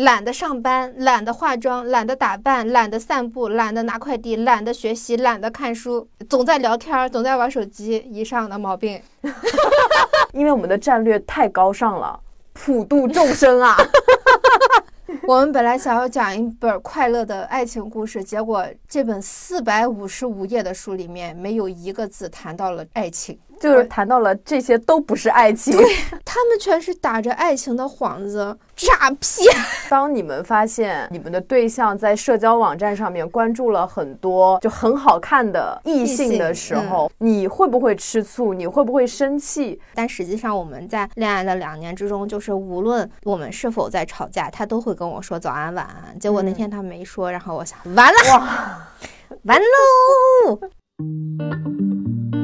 懒得上班，懒得化妆，懒得打扮，懒得散步，懒得拿快递，懒得学习，懒得看书，总在聊天，总在玩手机，以上的毛病。因为我们的战略太高尚了，普度众生啊。我们本来想要讲一本快乐的爱情故事，结果这本四百五十五页的书里面没有一个字谈到了爱情。就是谈到了这些都不是爱情，他们全是打着爱情的幌子诈骗。当你们发现你们的对象在社交网站上面关注了很多就很好看的异性的时候，你会不会吃醋？你会不会生气？但实际上我们在恋爱的两年之中，就是无论我们是否在吵架，他都会跟我说早安晚安。结果那天他没说，然后我想完了，完喽。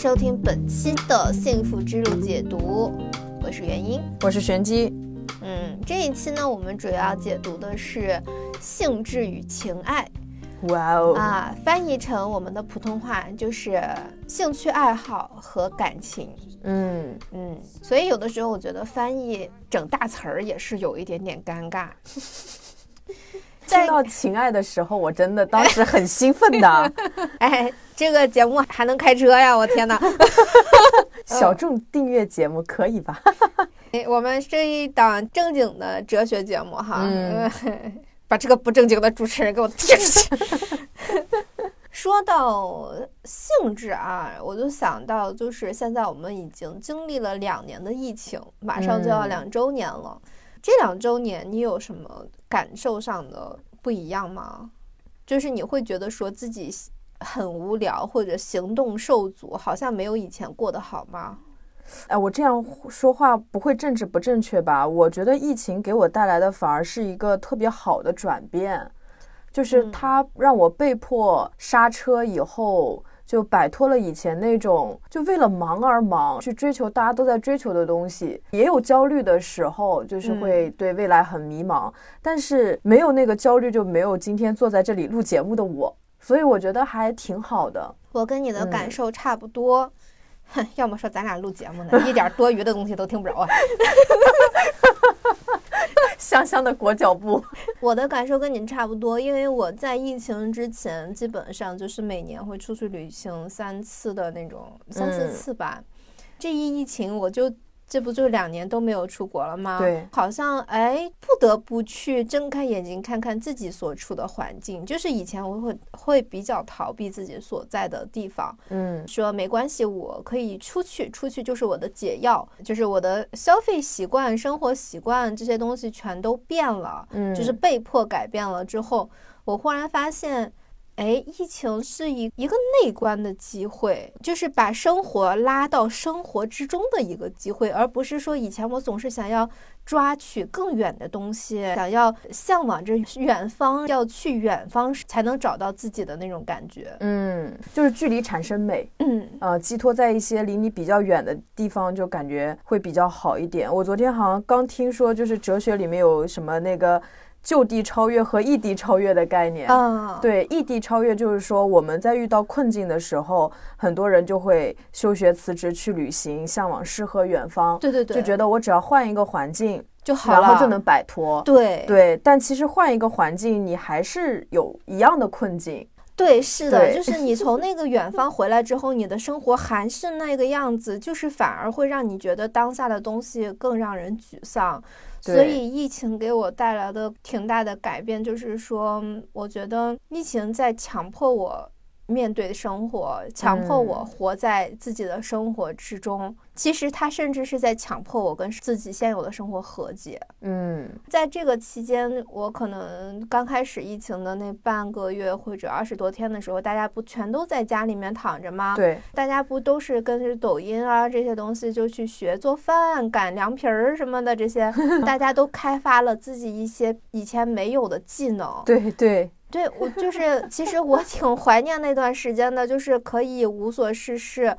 收听本期的幸福之路解读，我是元英，我是玄机。嗯，这一期呢，我们主要解读的是性质与情爱。哇哦！啊，翻译成我们的普通话就是兴趣爱好和感情。嗯嗯，所以有的时候我觉得翻译整大词儿也是有一点点尴尬。听到情爱的时候，我真的当时很兴奋的。哎，这个节目还能开车呀！我天哪！小众订阅节目可以吧？哎，我们是一档正经的哲学节目哈。把这个不正经的主持人给我踢出去。说到性质啊，我就想到，就是现在我们已经经历了两年的疫情，马上就要两周年了。这两周年，你有什么感受上的不一样吗？就是你会觉得说自己很无聊，或者行动受阻，好像没有以前过得好吗？哎，我这样说话不会政治不正确吧？我觉得疫情给我带来的反而是一个特别好的转变，就是它让我被迫刹车以后。就摆脱了以前那种就为了忙而忙去追求大家都在追求的东西，也有焦虑的时候，就是会对未来很迷茫。但是没有那个焦虑，就没有今天坐在这里录节目的我。所以我觉得还挺好的。我跟你的感受差不多。哼，要么说咱俩录节目呢，一点多余的东西都听不着啊。香香的裹脚布，我的感受跟您差不多，因为我在疫情之前基本上就是每年会出去旅行三次的那种，三四次吧。这一疫情我就。这不就两年都没有出国了吗？对，好像哎，不得不去睁开眼睛看看自己所处的环境。就是以前我会会比较逃避自己所在的地方，嗯，说没关系，我可以出去，出去就是我的解药，就是我的消费习惯、生活习惯这些东西全都变了，嗯，就是被迫改变了之后，我忽然发现。哎，疫情是一一个内观的机会，就是把生活拉到生活之中的一个机会，而不是说以前我总是想要抓取更远的东西，想要向往着远方，要去远方才能找到自己的那种感觉。嗯，就是距离产生美。嗯，呃，寄托在一些离你比较远的地方，就感觉会比较好一点。我昨天好像刚听说，就是哲学里面有什么那个。就地超越和异地超越的概念，啊，对，异地超越就是说我们在遇到困境的时候，很多人就会休学辞职去旅行，向往诗和远方，对对对，就觉得我只要换一个环境就好了，然后就能摆脱，对对，但其实换一个环境，你还是有一样的困境，对，是的，就是你从那个远方回来之后，你的生活还是那个样子，就是反而会让你觉得当下的东西更让人沮丧。所以疫情给我带来的挺大的改变，就是说，我觉得疫情在强迫我。面对生活，强迫我活在自己的生活之中。其实他甚至是在强迫我跟自己现有的生活和解。嗯，在这个期间，我可能刚开始疫情的那半个月或者二十多天的时候，大家不全都在家里面躺着吗？对，大家不都是跟着抖音啊这些东西就去学做饭、擀凉皮儿什么的这些，大家都开发了自己一些以前没有的技能。对对。对我就是，其实我挺怀念那段时间的，就是可以无所事事，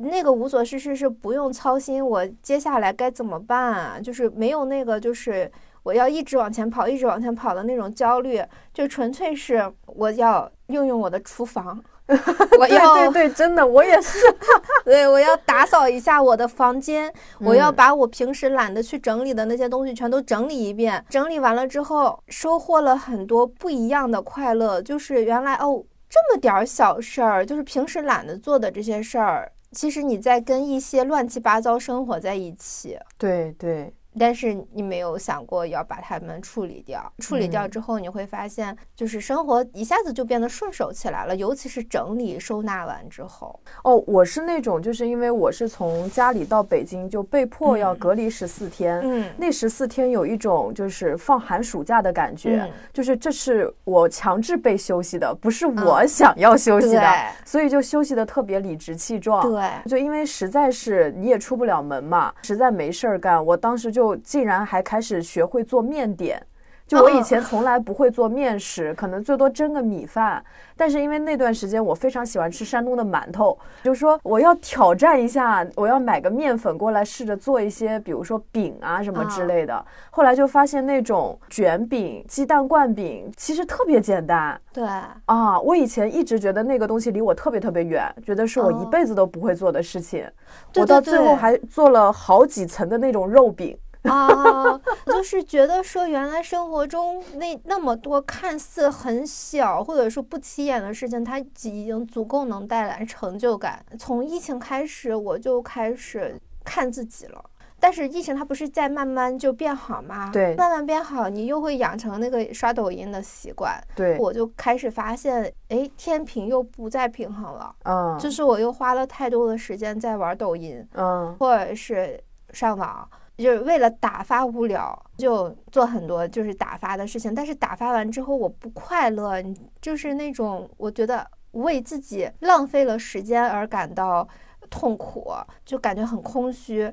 那个无所事事是不用操心我接下来该怎么办啊，就是没有那个就是我要一直往前跑，一直往前跑的那种焦虑，就纯粹是我要用用我的厨房。我要对对，真的，我也是。对，我要打扫一下我的房间，我要把我平时懒得去整理的那些东西全都整理一遍。整理完了之后，收获了很多不一样的快乐。就是原来哦，这么点儿小事儿，就是平时懒得做的这些事儿，其实你在跟一些乱七八糟生活在一起。对对。但是你没有想过要把它们处理掉，处理掉之后，你会发现，就是生活一下子就变得顺手起来了，尤其是整理收纳完之后。哦，我是那种，就是因为我是从家里到北京就被迫要隔离十四天，嗯，那十四天有一种就是放寒暑假的感觉，就是这是我强制被休息的，不是我想要休息的，所以就休息的特别理直气壮。对，就因为实在是你也出不了门嘛，实在没事儿干，我当时就。竟然还开始学会做面点，就我以前从来不会做面食，可能最多蒸个米饭。但是因为那段时间我非常喜欢吃山东的馒头，就说我要挑战一下，我要买个面粉过来试着做一些，比如说饼啊什么之类的。后来就发现那种卷饼、鸡蛋灌饼其实特别简单。对啊，我以前一直觉得那个东西离我特别特别远，觉得是我一辈子都不会做的事情。我到最后还做了好几层的那种肉饼。啊，就是觉得说，原来生活中那那么多看似很小或者说不起眼的事情，它已经足够能带来成就感。从疫情开始，我就开始看自己了。但是疫情它不是在慢慢就变好吗？对，慢慢变好，你又会养成那个刷抖音的习惯。对，我就开始发现，哎，天平又不再平衡了。嗯，就是我又花了太多的时间在玩抖音，嗯，或者是上网。就是为了打发无聊，就做很多就是打发的事情。但是打发完之后，我不快乐，就是那种我觉得为自己浪费了时间而感到痛苦，就感觉很空虚，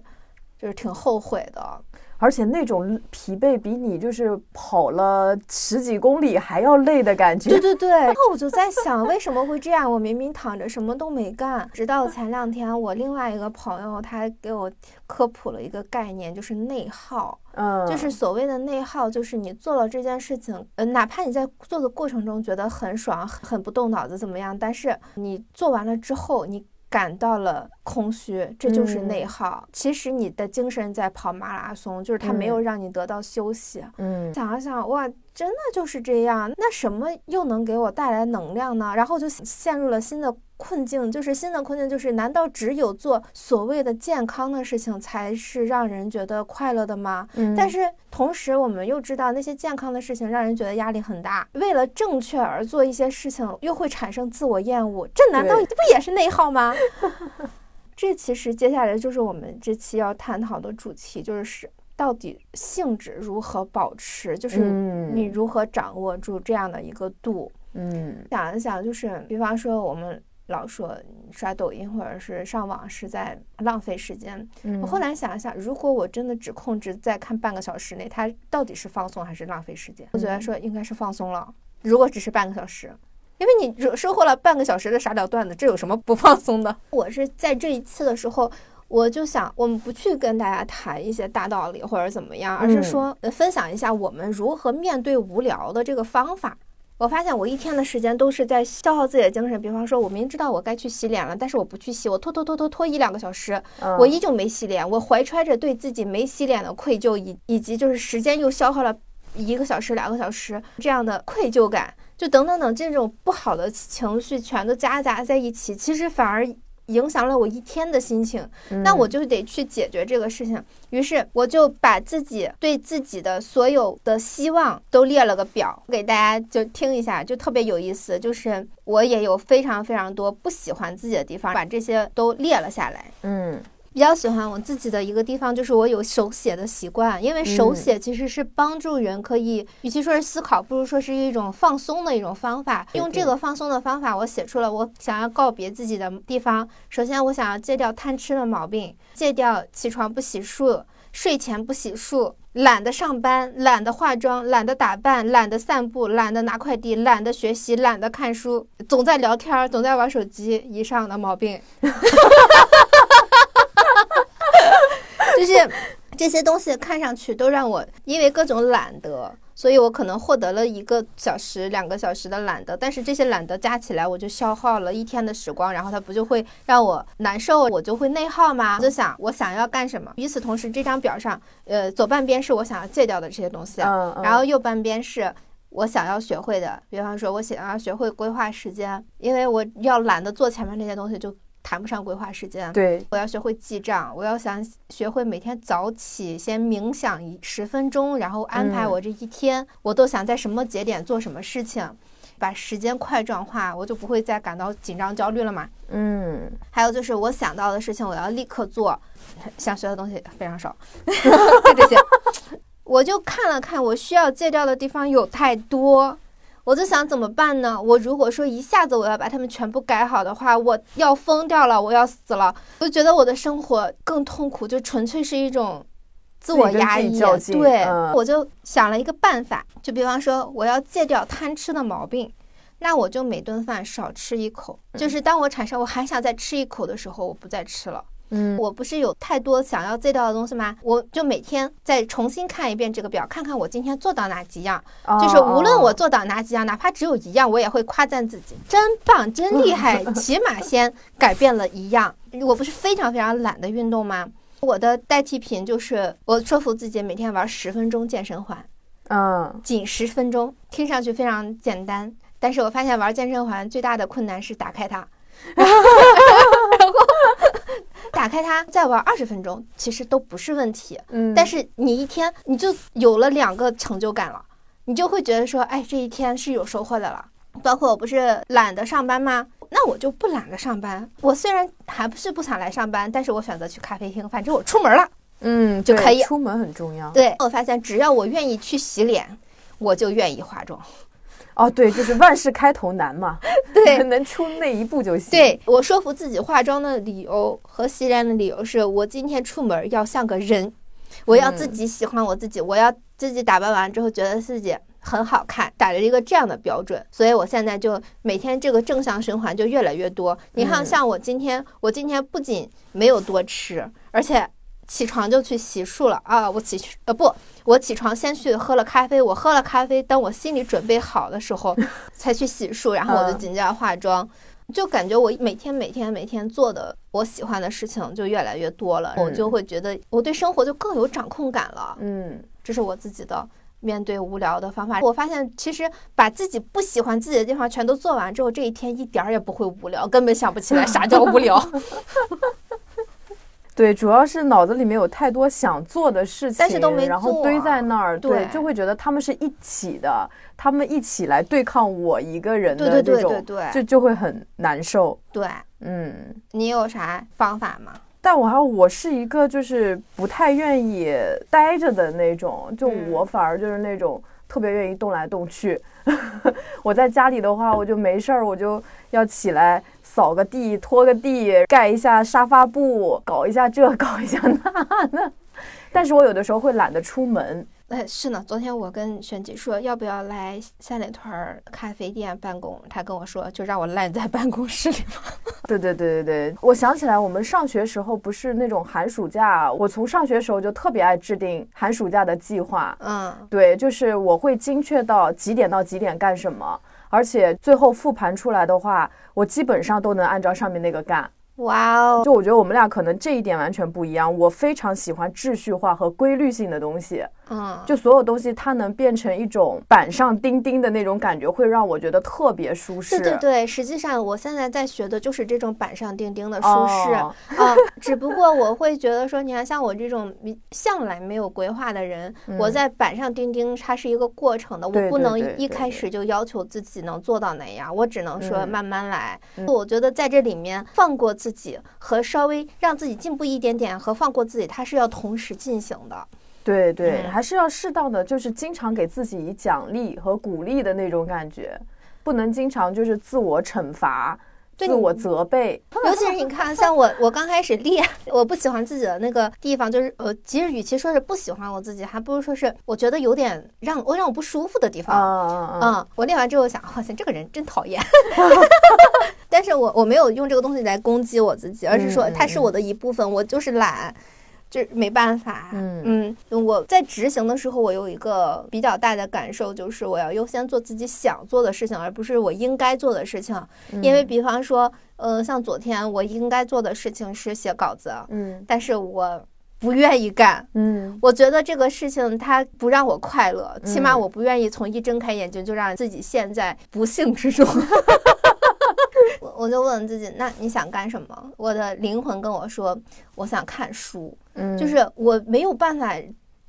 就是挺后悔的。而且那种疲惫比你就是跑了十几公里还要累的感觉。对对对。然后我就在想，为什么会这样？我明明躺着什么都没干。直到前两天，我另外一个朋友他给我科普了一个概念，就是内耗。嗯。就是所谓的内耗，就是你做了这件事情，呃，哪怕你在做的过程中觉得很爽，很不动脑子怎么样，但是你做完了之后，你。感到了空虚，这就是内耗。其实你的精神在跑马拉松，就是它没有让你得到休息。嗯，想了想，哇。真的就是这样，那什么又能给我带来能量呢？然后就陷入了新的困境，就是新的困境就是，难道只有做所谓的健康的事情才是让人觉得快乐的吗？嗯。但是同时，我们又知道那些健康的事情让人觉得压力很大，为了正确而做一些事情又会产生自我厌恶，这难道不也是内耗吗？这其实接下来就是我们这期要探讨的主题，就是。到底性质如何保持？就是你如何掌握住这样的一个度？嗯，想一想，就是比方说，我们老说刷抖音或者是上网是在浪费时间。我后来想一下，如果我真的只控制在看半个小时内，它到底是放松还是浪费时间？我觉得说应该是放松了。如果只是半个小时，因为你收获了半个小时的傻屌段子，这有什么不放松的？我是在这一次的时候。我就想，我们不去跟大家谈一些大道理或者怎么样，而是说分享一下我们如何面对无聊的这个方法。我发现我一天的时间都是在消耗自己的精神。比方说，我明知道我该去洗脸了，但是我不去洗，我拖拖拖拖拖一两个小时，我依旧没洗脸。我怀揣着对自己没洗脸的愧疚，以以及就是时间又消耗了一个小时、两个小时这样的愧疚感，就等等等这种不好的情绪全都夹杂在一起，其实反而。影响了我一天的心情，那我就得去解决这个事情。于是我就把自己对自己的所有的希望都列了个表，给大家就听一下，就特别有意思。就是我也有非常非常多不喜欢自己的地方，把这些都列了下来。嗯。比较喜欢我自己的一个地方，就是我有手写的习惯，因为手写其实是帮助人可以，与其说是思考，不如说是一种放松的一种方法。用这个放松的方法，我写出了我想要告别自己的地方。首先，我想要戒掉贪吃的毛病，戒掉起床不洗漱，睡前不洗漱，懒得上班，懒得化妆，懒得打扮，懒得散步，懒得拿快递，懒得学习，懒得看书，总在聊天，总在玩手机，以上的毛病。就是这些东西看上去都让我因为各种懒得。所以我可能获得了一个小时、两个小时的懒得，但是这些懒得加起来，我就消耗了一天的时光，然后它不就会让我难受，我就会内耗吗？我就想我想要干什么。与此同时，这张表上，呃，左半边是我想要戒掉的这些东西，然后右半边是我想要学会的。比方说，我想要学会规划时间，因为我要懒得做前面那些东西就。谈不上规划时间，对，我要学会记账，我要想学会每天早起先冥想一十分钟，然后安排我这一天，我都想在什么节点做什么事情，把时间块状化，我就不会再感到紧张焦虑了嘛。嗯，还有就是我想到的事情，我要立刻做，想学的东西非常少，就这些，我就看了看，我需要戒掉的地方有太多。我就想怎么办呢？我如果说一下子我要把它们全部改好的话，我要疯掉了，我要死了。我就觉得我的生活更痛苦，就纯粹是一种自我压抑。对，我就想了一个办法，就比方说我要戒掉贪吃的毛病，那我就每顿饭少吃一口。就是当我产生我还想再吃一口的时候，我不再吃了。嗯，我不是有太多想要戒掉的东西吗？我就每天再重新看一遍这个表，看看我今天做到哪几样。就是无论我做到哪几样，哪怕只有一样，我也会夸赞自己，真棒，真厉 害，起码先改变了一样。我不是非常非常懒的运动吗？我的代替品就是我说服自己每天玩十分钟健身环，嗯，仅十分钟，听上去非常简单，但是我发现玩健身环最大的困难是打开它。打开它，再玩二十分钟，其实都不是问题。嗯，但是你一天你就有了两个成就感了，你就会觉得说，哎，这一天是有收获的了。包括我不是懒得上班吗？那我就不懒得上班。我虽然还不是不想来上班，但是我选择去咖啡厅，反正我出门了，嗯，就可以。出门很重要。对，我发现只要我愿意去洗脸，我就愿意化妆。哦，对，就是万事开头难嘛，对，能出那一步就行。对我说服自己化妆的理由和洗脸的理由是我今天出门要像个人，我要自己喜欢我自己，我要自己打扮完之后觉得自己很好看，打着一个这样的标准，所以我现在就每天这个正向循环就越来越多。你看，像我今天，我今天不仅没有多吃，而且。起床就去洗漱了啊！我起去呃不，我起床先去喝了咖啡。我喝了咖啡，等我心里准备好的时候，才去洗漱，然后我就紧接着化妆。就感觉我每天每天每天做的我喜欢的事情就越来越多了，我就会觉得我对生活就更有掌控感了。嗯，这是我自己的面对无聊的方法。我发现其实把自己不喜欢自己的地方全都做完之后，这一天一点儿也不会无聊，根本想不起来啥叫无聊。对，主要是脑子里面有太多想做的事情，但是都没做，然后堆在那儿，对，就会觉得他们是一起的，他们一起来对抗我一个人的这种，对就就会很难受。对，嗯，你有啥方法吗？但我还我是一个就是不太愿意待着的那种，就我反而就是那种特别愿意动来动去。我在家里的话，我就没事儿，我就要起来。扫个地，拖个地，盖一下沙发布，搞一下这，搞一下那的。但是我有的时候会懒得出门。哎，是呢。昨天我跟璇姐说要不要来三里屯咖啡店办公，她跟我说就让我赖在办公室里吧。对对对对对，我想起来我们上学时候不是那种寒暑假，我从上学时候就特别爱制定寒暑假的计划。嗯，对，就是我会精确到几点到几点干什么。而且最后复盘出来的话，我基本上都能按照上面那个干。哇哦！就我觉得我们俩可能这一点完全不一样。我非常喜欢秩序化和规律性的东西。嗯，就所有东西它能变成一种板上钉钉的那种感觉，会让我觉得特别舒适。对对对，实际上我现在在学的就是这种板上钉钉的舒适啊。只不过我会觉得说，你看像我这种向来没有规划的人，我在板上钉钉，它是一个过程的，我不能一开始就要求自己能做到那样，我只能说慢慢来。我觉得在这里面放过自己和稍微让自己进步一点点和放过自己，它是要同时进行的。对对，还是要适当的，就是经常给自己以奖励和鼓励的那种感觉，不能经常就是自我惩罚、自我责备。尤其是你看，像我，我刚开始练，我不喜欢自己的那个地方，就是呃，其实与其说是不喜欢我自己，还不如说是我觉得有点让我让我不舒服的地方。嗯嗯我练完之后想，好像这个人真讨厌。但是我我没有用这个东西来攻击我自己，而是说它是我的一部分，我就是懒。就是没办法。嗯嗯，我在执行的时候，我有一个比较大的感受，就是我要优先做自己想做的事情，而不是我应该做的事情。因为比方说，呃，像昨天我应该做的事情是写稿子，嗯，但是我。不愿意干，嗯，我觉得这个事情它不让我快乐，起码我不愿意从一睁开眼睛就让自己陷在不幸之中。我我就问自己，那你想干什么？我的灵魂跟我说，我想看书，嗯，就是我没有办法。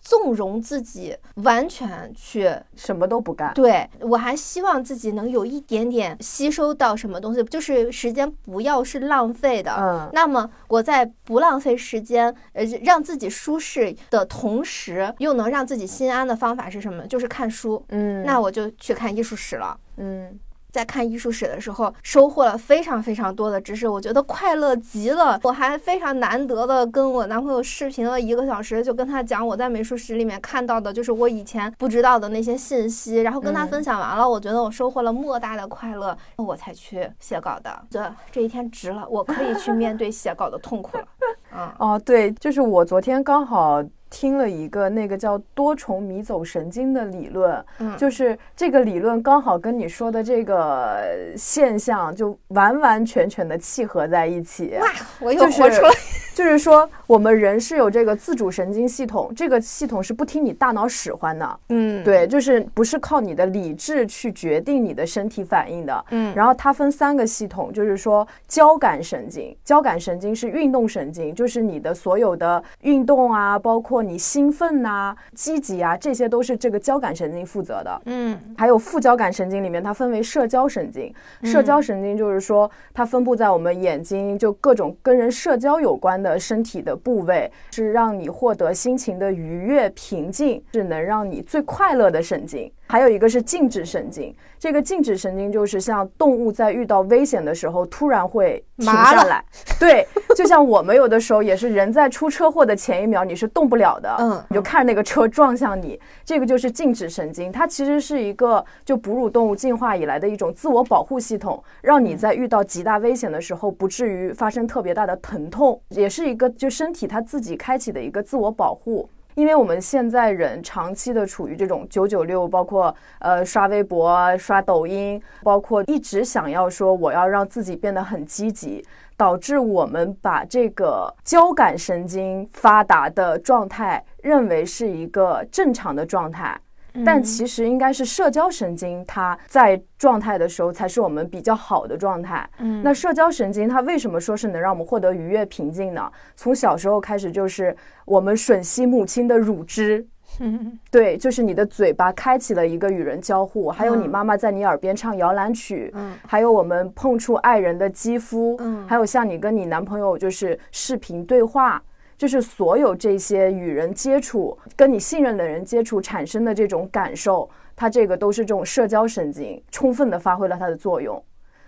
纵容自己完全去什么都不干，对我还希望自己能有一点点吸收到什么东西，就是时间不要是浪费的。嗯，那么我在不浪费时间，呃，让自己舒适的同时，又能让自己心安的方法是什么？就是看书。嗯，那我就去看艺术史了。嗯。在看艺术史的时候，收获了非常非常多的知识，我觉得快乐极了。我还非常难得的跟我男朋友视频了一个小时，就跟他讲我在美术史里面看到的，就是我以前不知道的那些信息，然后跟他分享完了，我觉得我收获了莫大的快乐，我才去写稿的。这这一天值了，我可以去面对写稿的痛苦了。嗯，哦，对，就是我昨天刚好。听了一个那个叫多重迷走神经的理论，嗯，就是这个理论刚好跟你说的这个现象就完完全全的契合在一起。哇，我又活出来。就是说，我们人是有这个自主神经系统，这个系统是不听你大脑使唤的。嗯，对，就是不是靠你的理智去决定你的身体反应的。嗯，然后它分三个系统，就是说交感神经，交感神经是运动神经，就是你的所有的运动啊，包括你兴奋呐、积极啊，这些都是这个交感神经负责的。嗯，还有副交感神经里面，它分为社交神经，社交神经就是说它分布在我们眼睛，就各种跟人社交有关。的身体的部位是让你获得心情的愉悦、平静，是能让你最快乐的神经。还有一个是静止神经，这个静止神经就是像动物在遇到危险的时候突然会停下来，对，就像我们有的时候也是人在出车祸的前一秒你是动不了的，嗯，你就看着那个车撞向你，这个就是静止神经，它其实是一个就哺乳动物进化以来的一种自我保护系统，让你在遇到极大危险的时候不至于发生特别大的疼痛，也是一个就身体它自己开启的一个自我保护。因为我们现在人长期的处于这种九九六，包括呃刷微博、刷抖音，包括一直想要说我要让自己变得很积极，导致我们把这个交感神经发达的状态认为是一个正常的状态。但其实应该是社交神经，它在状态的时候才是我们比较好的状态。嗯，那社交神经它为什么说是能让我们获得愉悦平静呢？从小时候开始就是我们吮吸母亲的乳汁，对，就是你的嘴巴开启了一个与人交互，还有你妈妈在你耳边唱摇篮曲，嗯，还有我们碰触爱人的肌肤，嗯，还有像你跟你男朋友就是视频对话。就是所有这些与人接触、跟你信任的人接触产生的这种感受，它这个都是这种社交神经充分的发挥了它的作用。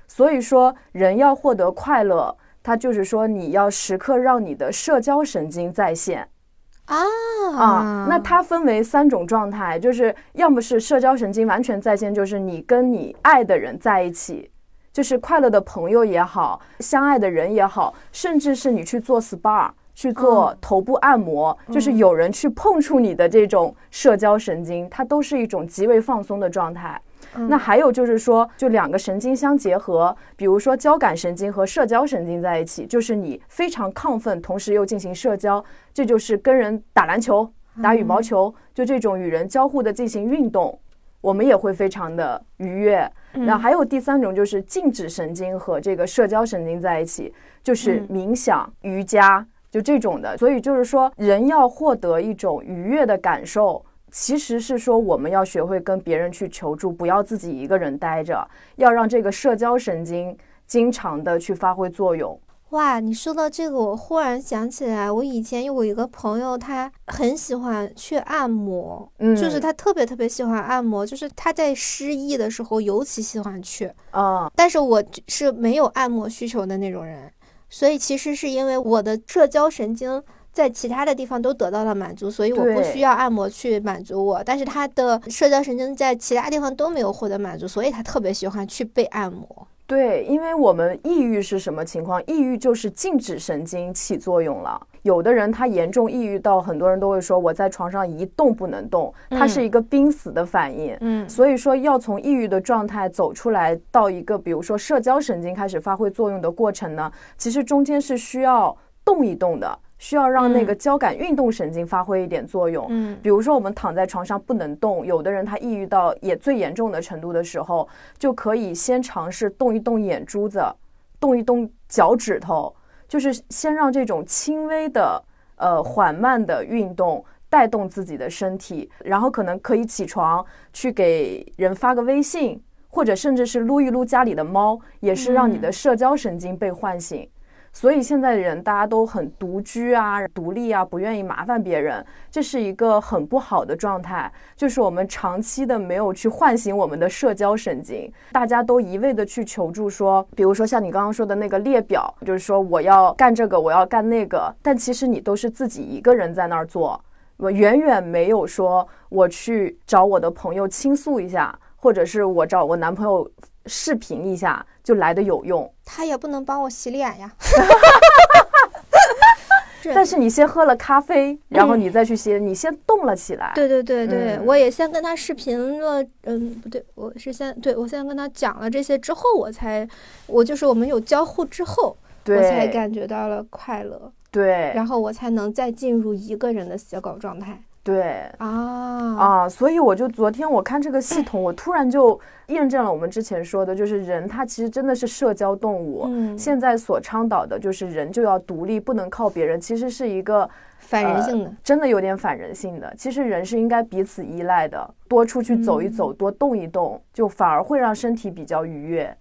所以说，人要获得快乐，它就是说你要时刻让你的社交神经在线啊啊。那它分为三种状态，就是要么是社交神经完全在线，就是你跟你爱的人在一起，就是快乐的朋友也好，相爱的人也好，甚至是你去做 SPA。去做头部按摩，就是有人去碰触你的这种社交神经，它都是一种极为放松的状态。那还有就是说，就两个神经相结合，比如说交感神经和社交神经在一起，就是你非常亢奋，同时又进行社交，这就是跟人打篮球、打羽毛球，就这种与人交互的进行运动，我们也会非常的愉悦。那还有第三种就是静止神经和这个社交神经在一起，就是冥想、瑜伽。就这种的，所以就是说，人要获得一种愉悦的感受，其实是说我们要学会跟别人去求助，不要自己一个人待着，要让这个社交神经经常的去发挥作用。哇，你说到这个，我忽然想起来，我以前有一个朋友，他很喜欢去按摩，嗯，就是他特别特别喜欢按摩，就是他在失忆的时候尤其喜欢去啊。但是我是没有按摩需求的那种人。所以其实是因为我的社交神经在其他的地方都得到了满足，所以我不需要按摩去满足我。但是他的社交神经在其他地方都没有获得满足，所以他特别喜欢去被按摩。对，因为我们抑郁是什么情况？抑郁就是静止神经起作用了。有的人他严重抑郁到，很多人都会说我在床上一动不能动，它是一个濒死的反应。嗯，所以说要从抑郁的状态走出来，到一个比如说社交神经开始发挥作用的过程呢，其实中间是需要动一动的。需要让那个交感运动神经发挥一点作用。嗯，比如说我们躺在床上不能动，有的人他抑郁到也最严重的程度的时候，就可以先尝试动一动眼珠子，动一动脚趾头，就是先让这种轻微的呃缓慢的运动带动自己的身体，然后可能可以起床去给人发个微信，或者甚至是撸一撸家里的猫，也是让你的社交神经被唤醒。所以现在的人大家都很独居啊、独立啊，不愿意麻烦别人，这是一个很不好的状态。就是我们长期的没有去唤醒我们的社交神经，大家都一味的去求助，说，比如说像你刚刚说的那个列表，就是说我要干这个，我要干那个，但其实你都是自己一个人在那儿做，我远远没有说我去找我的朋友倾诉一下，或者是我找我男朋友。视频一下就来的有用，他也不能帮我洗脸呀。但是你先喝了咖啡，然后你再去洗，你先动了起来。对对对对，我也先跟他视频了。嗯，不对，我是先对我先跟他讲了这些之后，我才我就是我们有交互之后，我才感觉到了快乐。对，然后我才能再进入一个人的写稿状态。对啊啊，所以我就昨天我看这个系统，我突然就验证了我们之前说的，就是人他其实真的是社交动物。嗯，现在所倡导的就是人就要独立，不能靠别人，其实是一个反人性的，真的有点反人性的。其实人是应该彼此依赖的，多出去走一走，多动一动，就反而会让身体比较愉悦。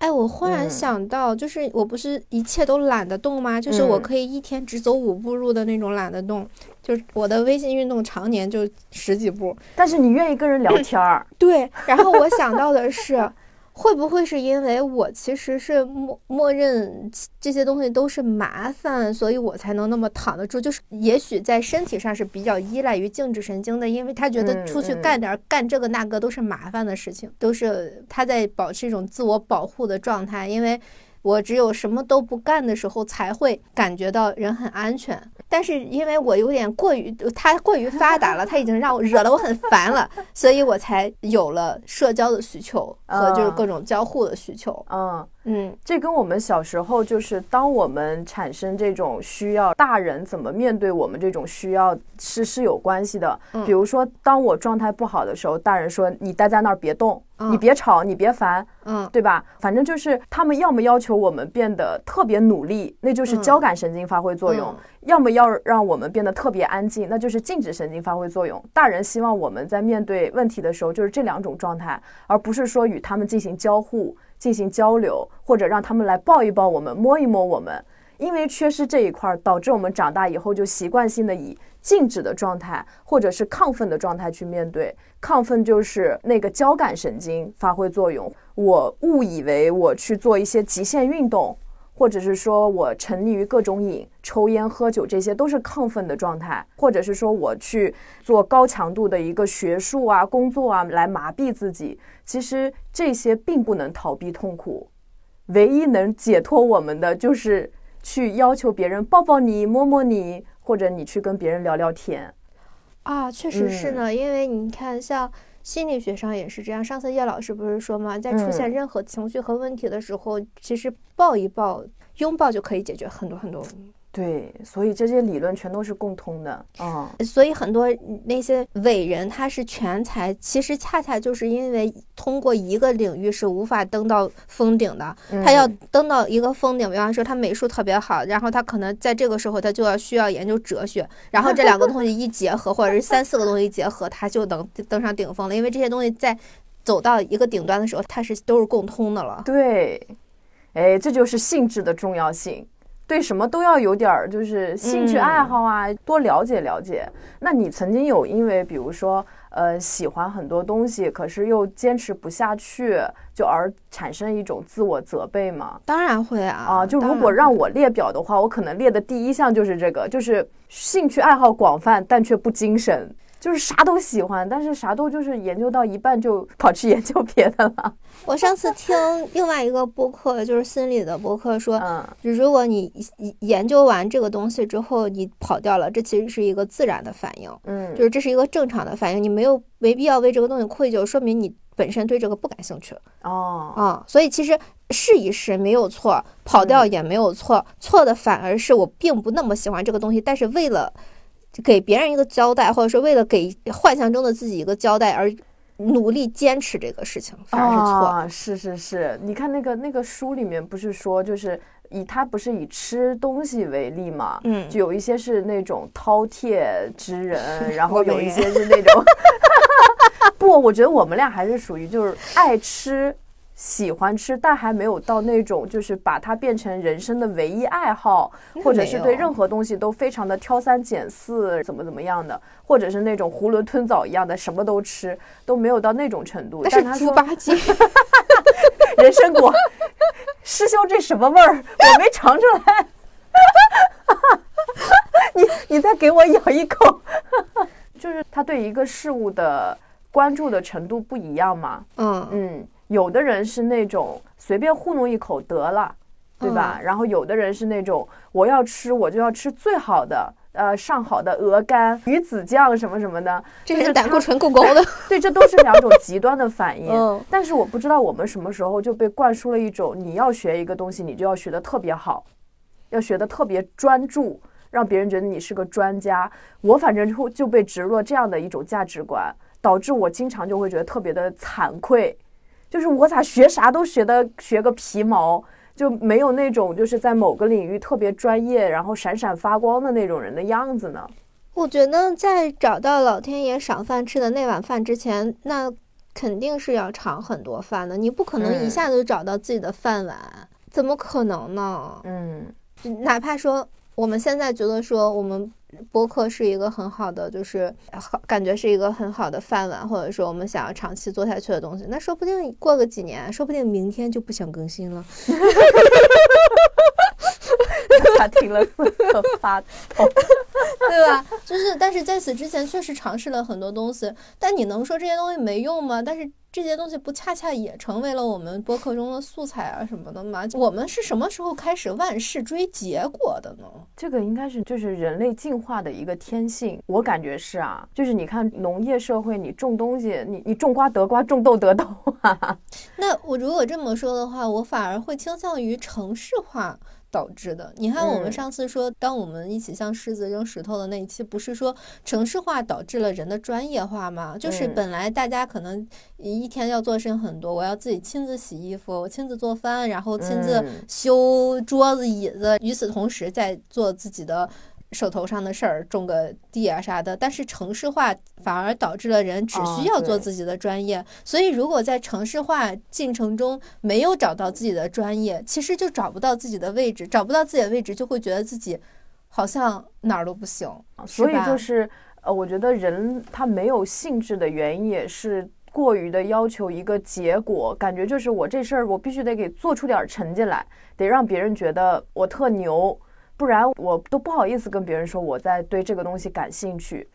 哎，我忽然想到，就是我不是一切都懒得动吗？就是我可以一天只走五步路的那种懒得动，就是我的微信运动常年就十几步。但是你愿意跟人聊天儿，对。然后我想到的是。会不会是因为我其实是默默认这些东西都是麻烦，所以我才能那么躺得住？就是也许在身体上是比较依赖于静止神经的，因为他觉得出去干点干这个那个都是麻烦的事情，都是他在保持一种自我保护的状态，因为。我只有什么都不干的时候，才会感觉到人很安全。但是因为我有点过于，他过于发达了，他已经让我惹得我很烦了，所以我才有了社交的需求和就是各种交互的需求。嗯。嗯，这跟我们小时候就是当我们产生这种需要，大人怎么面对我们这种需要是是有关系的。比如说，当我状态不好的时候，大人说你待在那儿别动，你别吵，你别烦，嗯，对吧？反正就是他们要么要求我们变得特别努力，那就是交感神经发挥作用；要么要让我们变得特别安静，那就是静止神经发挥作用。大人希望我们在面对问题的时候就是这两种状态，而不是说与他们进行交互。进行交流，或者让他们来抱一抱我们，摸一摸我们。因为缺失这一块，导致我们长大以后就习惯性的以静止的状态，或者是亢奋的状态去面对。亢奋就是那个交感神经发挥作用，我误以为我去做一些极限运动。或者是说我沉溺于各种瘾，抽烟、喝酒，这些都是亢奋的状态；或者是说我去做高强度的一个学术啊、工作啊，来麻痹自己。其实这些并不能逃避痛苦，唯一能解脱我们的，就是去要求别人抱抱你、摸摸你，或者你去跟别人聊聊天。啊，确实是呢，因为你看，像。心理学上也是这样。上次叶老师不是说吗？在出现任何情绪和问题的时候，其实抱一抱、拥抱就可以解决很多很多。对，所以这些理论全都是共通的嗯。所以很多那些伟人他是全才，其实恰恰就是因为通过一个领域是无法登到峰顶的。他要登到一个峰顶，比方说他美术特别好，然后他可能在这个时候他就要需要研究哲学，然后这两个东西一结合，或者是三四个东西结合，他就能登上顶峰了。因为这些东西在走到一个顶端的时候，它是都是共通的了。对，哎，这就是性质的重要性。对什么都要有点儿，就是兴趣爱好啊，多了解了解。那你曾经有因为比如说，呃，喜欢很多东西，可是又坚持不下去，就而产生一种自我责备吗？当然会啊！啊，就如果让我列表的话，我可能列的第一项就是这个，就是兴趣爱好广泛，但却不精神。就是啥都喜欢，但是啥都就是研究到一半就跑去研究别的了。我上次听另外一个播客，就是心理的播客说，嗯。如果你研究完这个东西之后，你跑掉了，这其实是一个自然的反应，嗯，就是这是一个正常的反应，你没有没必要为这个东西愧疚，说明你本身对这个不感兴趣哦，啊、所以其实试一试没有错，跑掉也没有错，错的反而是我并不那么喜欢这个东西，但是为了给别人一个交代，或者说为了给幻想中的自己一个交代而努力坚持这个事情，反而是错。啊，是是是，你看那个那个书里面不是说，就是以他不是以吃东西为例嘛，嗯就有一些是那种饕餮之人，然后有一些是那种，不，我觉得我们俩还是属于就是爱吃。喜欢吃，但还没有到那种就是把它变成人生的唯一爱好，或者是对任何东西都非常的挑三拣四，怎么怎么样的，或者是那种囫囵吞枣一样的什么都吃，都没有到那种程度。但是猪八戒，人参果，师兄这什么味儿？我没尝出来。你你再给我咬一口，就是他对一个事物的关注的程度不一样嘛。嗯嗯，有的人是那种随便糊弄一口得了，对吧？嗯然后有的人是那种我要吃我就要吃最好的，呃，上好的鹅肝、鱼子酱什么什么的。这个是胆固醇够高的。对，这都是两种极端的反应。嗯但是我不知道我们什么时候就被灌输了一种，你要学一个东西，你就要学的特别好，要学的特别专注，让别人觉得你是个专家。我反正就就被植入了这样的一种价值观，导致我经常就会觉得特别的惭愧，就是我咋学啥都学的学个皮毛。就没有那种就是在某个领域特别专业，然后闪闪发光的那种人的样子呢？我觉得在找到老天爷赏饭吃的那碗饭之前，那肯定是要尝很多饭的。你不可能一嗯下子就找到自己的饭碗，怎么可能呢？嗯哪怕说我们现在觉得说我们播客是一个很好的，就是感觉是一个很好的饭碗，或者说我们想要长期做下去的东西，那说不定过个几年，说不定明天就不想更新了。他听了瑟瑟发抖。对吧？就是，但是在此之前确实尝试了很多东西，但你能说这些东西没用吗？但是这些东西不恰恰也成为了我们播客中的素材啊什么的吗？我们是什么时候开始万事追结果的呢？这个应该是就是人类进化的一个天性，我感觉是啊，就是你看农业社会，你种东西，你你种瓜得瓜，种豆得豆啊。那我如果这么说的话，我反而会倾向于城市化导致的。你看，我们嗯上次说，当我们一起向狮子扔石头的那一期，不是说城市化导致了人的专业化吗？就是嗯本来大家可能一天要做事情很多，我要自己亲自洗衣服，我亲自做饭，然后亲自嗯修桌子椅子，与此同时在做自己的。手头上的事儿，种个地啊啥的，但是城市化反而导致了人只哦需要做自己的专业，所以如果在城市化进程中没有找到自己的专业，其实就找不到自己的位置，找不到自己的位置，就会觉得自己好像哪儿都不行。所以就是呃，我觉得人他没有兴致的原因也是。过于的要求一个结果，感觉就是我这事儿我必须得给做出点成绩来，得让别人觉得我特牛，不然我都不好意思跟别人说我在对这个东西感兴趣，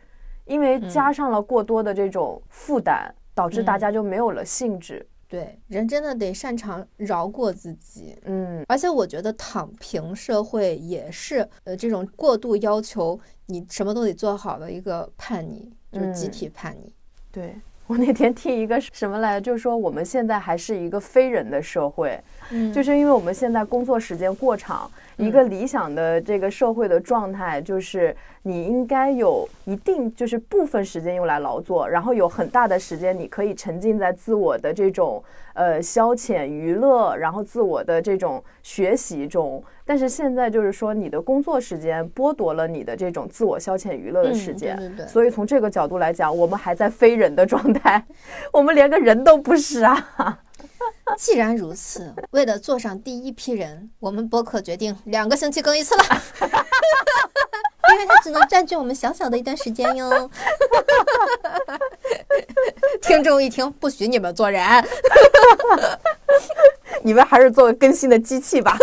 因为加上了过多的这种负担，导致大嗯家就没有了兴致。对，人真的得擅长饶过自己。嗯而且我觉得躺平社会也是呃这种过度要求你什么都得做好的一个叛逆，就是集嗯体叛逆。对我那天听一个什么来着，就是说我们现在还是一个非人的社会，嗯就是因为我们现在工作时间过长，一个理想的这个社会的状态就是你应该有一定就是部分时间用来劳作，然后有很大的时间你可以沉浸在自我的这种呃消遣娱乐，然后自我的这种学习中。但是现在就是说你的工作时间剥夺了你的这种自我消遣娱乐的时嗯间，对对对所以从这个角度来讲，我们还在非人的状态，我们连个人都不是啊。既然如此，为了坐上第一批人，我们播客决定两个星期更一次了，因为它只能占据我们小小的一段时间哟。听众一听，不许你们做人。你们还是做更新的机器吧。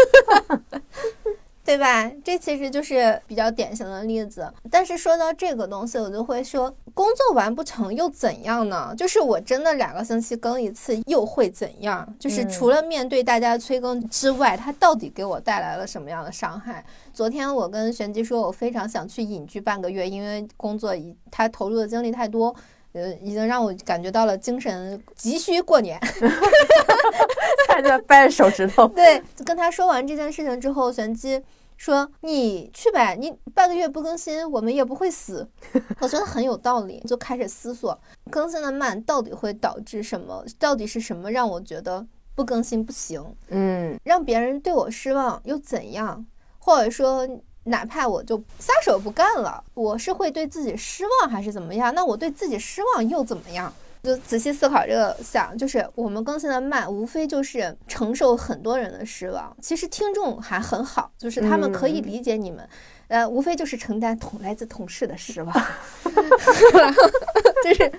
对对吧？这其实就是比较典型的例子。但是说到这个东西，我就会说，工作完不成又怎样呢？就是我真的两个星期更一次又会怎样？就是除了面对大家催更之外，它到底给我带来了什么样的伤害？昨天我跟玄机说，我非常想去隐居半个月，因为工作一他投入的精力太多。呃，已经让我感觉到了精神急需过年，还在掰手指头。对，跟他说完这件事情之后，玄机说：“你去呗，你半个月不更新，我们也不会死。”我觉得很有道理，就开始思索更新的慢到底会导致什么？到底是什么让我觉得不更新不行？嗯，让别人对我失望又怎样？或者说？哪怕我就撒手不干了，我是会对自己失望还是怎么样？那我对自己失望又怎么样？就仔细思考这个，想就是我们更新的慢，无非就是承受很多人的失望。其实听众还很好，就是他们可以理解你们。呃，无非就是承担同来自同事的失望，就是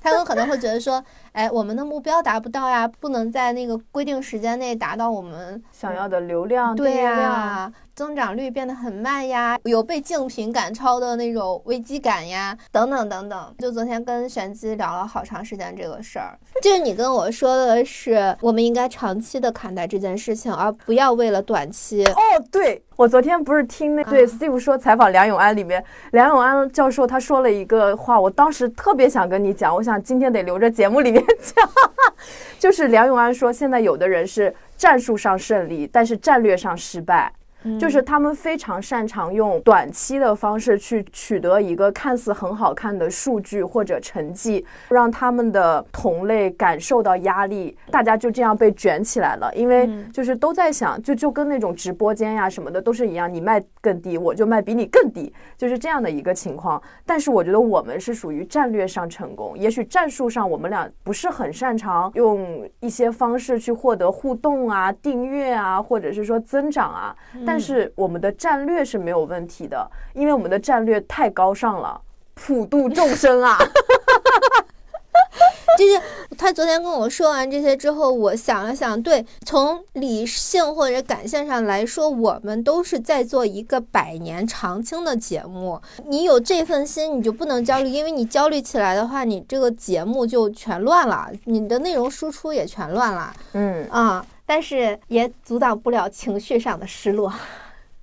他们可能会觉得说，哎，我们的目标达不到呀，不能在那个规定时间内达到我们想要的流量，对呀。增长率变得很慢呀，有被竞品赶超的那种危机感呀，等等等等。就昨天跟玄机聊了好长时间这个事儿，就是你跟我说的是，我们应该长期的看待这件事情，而不要为了短期。哦，对我昨天不是听那对 Steve 说采访梁永安里面，梁永安教授他说了一个话，我当时特别想跟你讲，我想今天得留着节目里面 讲，就是梁永安说，现在有的人是战术上胜利，但是战略上失败。就是他们非常擅长用短期的方式去取得一个看似很好看的数据或者成绩，让他们的同类感受到压力，大家就这样被卷起来了。因为就是都在想，就就跟那种直播间呀什么的都是一样，你卖更低，我就卖比你更低，就是这样的一个情况。但是我觉得我们是属于战略上成功，也许战术上我们俩不是很擅长用一些方式去获得互动啊、订阅啊，或者是说增长啊。但是我们的战略是没有问题的，因为我们的战略太高尚了，普度众生啊！就是他昨天跟我说完这些之后，我想了想，对，从理性或者感性上来说，我们都是在做一个百年长青的节目。你有这份心，你就不能焦虑，因为你焦虑起来的话，你这个节目就全乱了，你的内容输出也全乱了。嗯啊。但是也阻挡不了情绪上的失落，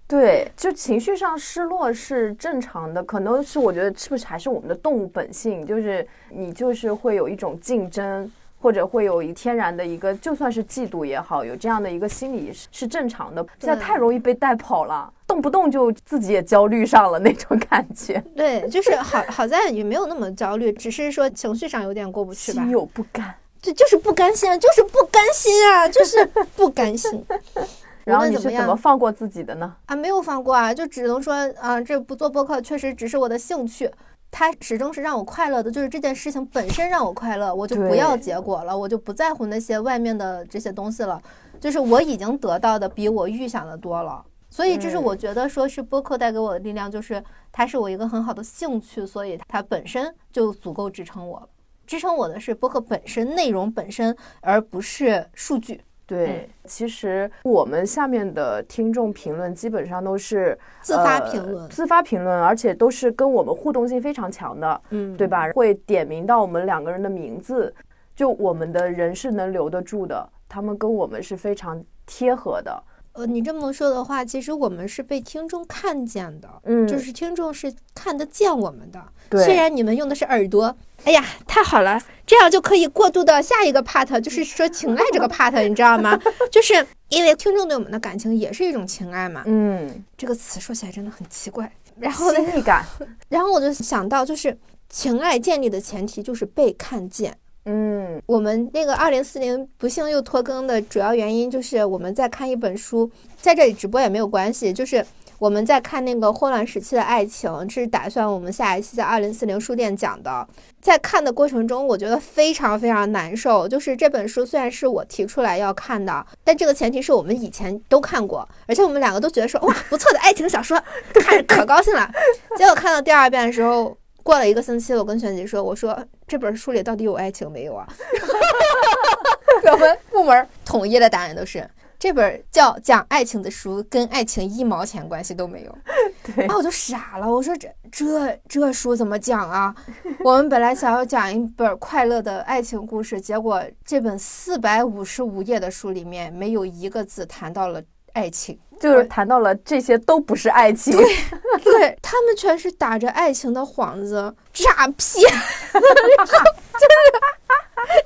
对，就情绪上失落是正常的，可能是我觉得是不是还是我们的动物本性，就是你就是会有一种竞争，或者会有一天然的一个，就算是嫉妒也好，有这样的一个心理是正常的。现在太容易被带跑了，动不动就自己也焦虑上了那种感觉。对，就是好好在也没有那么焦虑，只是说情绪上有点过不去吧，心有不甘。这就是不甘心啊，就是不甘心啊，就是不甘心。然后你是怎么放过自己的呢？啊，没有放过啊，就只能说啊，这不做播客确实只是我的兴趣，它始终是让我快乐的，就是这件事情本身让我快乐，我就不要结果了，我就不在乎那些外面的这些东西了，就是我已经得到的比我预想的多了，所以这是我觉得说是播客带给我的力量，就是它是我一个很好的兴趣，所以它本身就足够支撑我。支撑我的是播客本身内容本身，而不是数据。对，其实我们下面的听众评论基本上都是自发评论，自发评论，而且都是跟我们互动性非常强的，嗯，对吧？会点名到我们两个人的名字，就我们的人是能留得住的，他们跟我们是非常贴合的。呃，你这么说的话，其实我们是被听众看见的，嗯，就是听众是看得见我们的。对，虽然你们用的是耳朵，哎呀，太好了，这样就可以过渡到下一个 part，就是说情爱这个 part，你知道吗？就是因为听众对我们的感情也是一种情爱嘛。嗯，这个词说起来真的很奇怪。然后亲密感，然后我就想到，就是情爱建立的前提就是被看见。嗯，我们那个二零四零不幸又拖更的主要原因就是我们在看一本书，在这里直播也没有关系。就是我们在看那个《混乱时期的爱情》，是打算我们下一期在二零四零书店讲的。在看的过程中，我觉得非常非常难受。就是这本书虽然是我提出来要看的，但这个前提是我们以前都看过，而且我们两个都觉得说哇不错的爱情小说，看可高兴了。结果看到第二遍的时候。过了一个星期，我跟璇姐说：“我说这本书里到底有爱情没有啊？” 我们部门统一的答案都是这本叫讲爱情的书跟爱情一毛钱关系都没有。对，啊，我就傻了，我说这这这书怎么讲啊？我们本来想要讲一本快乐的爱情故事，结果这本四百五十五页的书里面没有一个字谈到了爱情，就是谈到了这些都不是爱情。对他们全是打着爱情的幌子诈骗，就是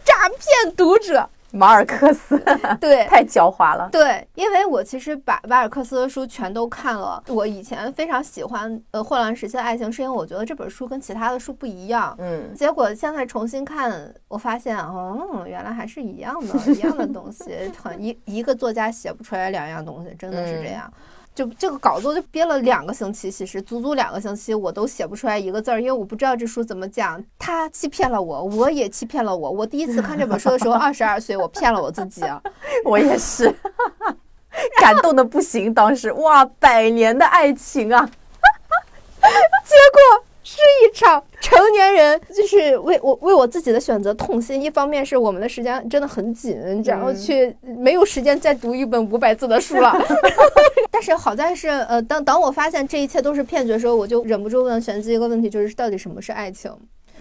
诈骗读者。马尔克斯，对，太狡猾了。对，因为我其实把马尔克斯的书全都看了。我以前非常喜欢呃《霍乱时期的爱情》，是因为我觉得这本书跟其他的书不一样。嗯，结果现在重新看，我发现，哦，原来还是一样的，一样的东西。很一一个作家写不出来两样东西，真的是这样。就这个稿子我就憋了两个星期，其实足足两个星期，我都写不出来一个字儿，因为我不知道这书怎么讲。他欺骗了我，我也欺骗了我。我第一次看这本书的时候，二十二岁，我骗了我自己。我也是，感动的不行。当时哇，百年的爱情啊，结果。是一场成年人就是为我为我自己的选择痛心。一方面是我们的时间真的很紧，然后去没有时间再读一本五百字的书了。但是好在是，呃，当当我发现这一切都是骗局的时候，我就忍不住问玄机一个问题，就是到底什么是爱情？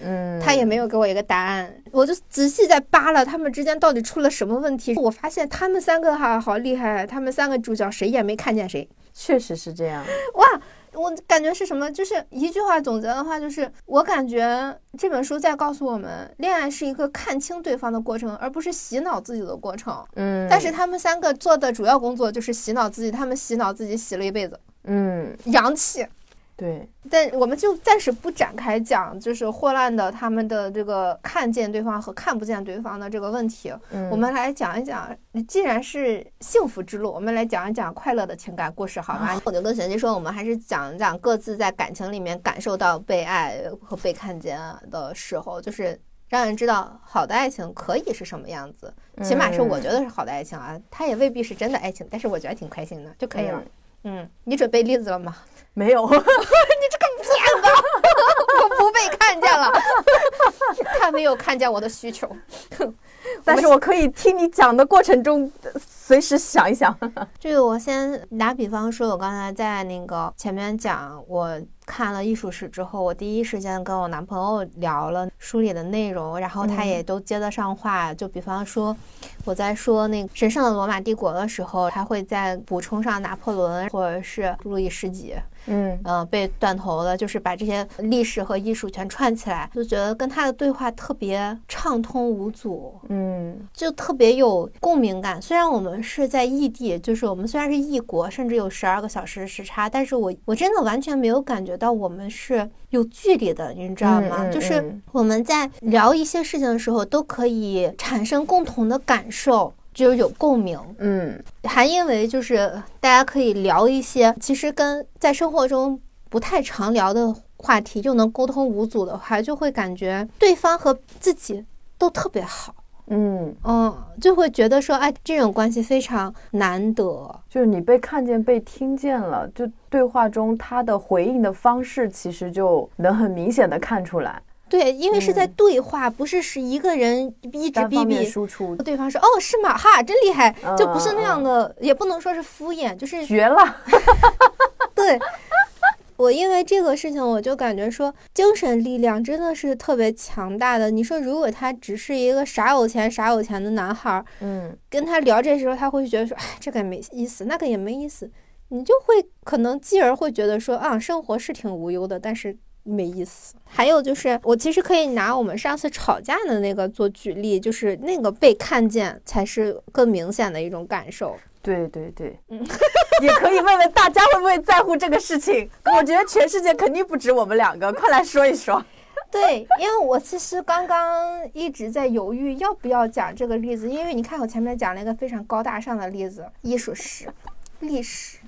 嗯，他也没有给我一个答案。我就仔细在扒拉他们之间到底出了什么问题。我发现他们三个哈好厉害，他们三个主角谁也没看见谁。确实是这样。哇！我感觉是什么？就是一句话总结的话，就是我感觉这本书在告诉我们，恋爱是一个看清对方的过程，而不是洗脑自己的过程。嗯，但是他们三个做的主要工作就是洗脑自己，他们洗脑自己洗了一辈子。嗯，洋气。对，但我们就暂时不展开讲，就是霍乱的他们的这个看见对方和看不见对方的这个问题。嗯，我们来讲一讲，既然是幸福之路，我们来讲一讲快乐的情感故事，好吗？我就跟玄机说，我们还是讲一讲各自在感情里面感受到被爱和被看见的时候，就是让人知道好的爱情可以是什么样子。起码是我觉得是好的爱情啊，它也未必是真的爱情，但是我觉得挺开心的就可以了。嗯，你准备例子了吗？没有，你这个骗子！我不被看见了，他没有看见我的需求。但是我可以听你讲的过程中，随时想一想。这个我先打比方说，我刚才在那个前面讲，我看了艺术史之后，我第一时间跟我男朋友聊了书里的内容，然后他也都接得上话。就比方说，我在说那个神圣的罗马帝国的时候，他会再补充上拿破仑或者是路易十几。嗯嗯，被断头了，就是把这些历史和艺术全串起来，就觉得跟他的对话特别畅通无阻，嗯，就特别有共鸣感。虽然我们是在异地，就是我们虽然是异国，甚至有十二个小时时差，但是我我真的完全没有感觉到我们是有距离的，你知道吗？就是我们在聊一些事情的时候，都可以产生共同的感受。就是有共鸣，嗯，还因为就是大家可以聊一些其实跟在生活中不太常聊的话题，又能沟通无阻的话，就会感觉对方和自己都特别好，嗯。嗯，就会觉得说，哎，这种关系非常难得，就是你被看见、被听见了，就对话中他的回应的方式，其实就能很明显的看出来。对，因为是在对话，不是是一个人一直逼逼输出，对方说哦是吗？哈，真厉害，就不是那样的，也不能说是敷衍，就是绝了。对，我因为这个事情，我就感觉说精神力量真的是特别强大的。你说如果他只是一个傻有钱傻有钱的男孩，嗯，跟他聊这时候，他会觉得说，哎，这个也没意思，那个也没意思，你就会可能继而会觉得说，啊，生活是挺无忧的，但是。没意思。还有就是，我其实可以拿我们上次吵架的那个做举例，就是那个被看见才是更明显的一种感受。对对对，嗯，也可以问问大家会不会在乎这个事情。我觉得全世界肯定不止我们两个，快来说一说。对，因为我其实刚刚一直在犹豫要不要讲这个例子，因为你看我前面讲了一个非常高大上的例子，艺术史、历史。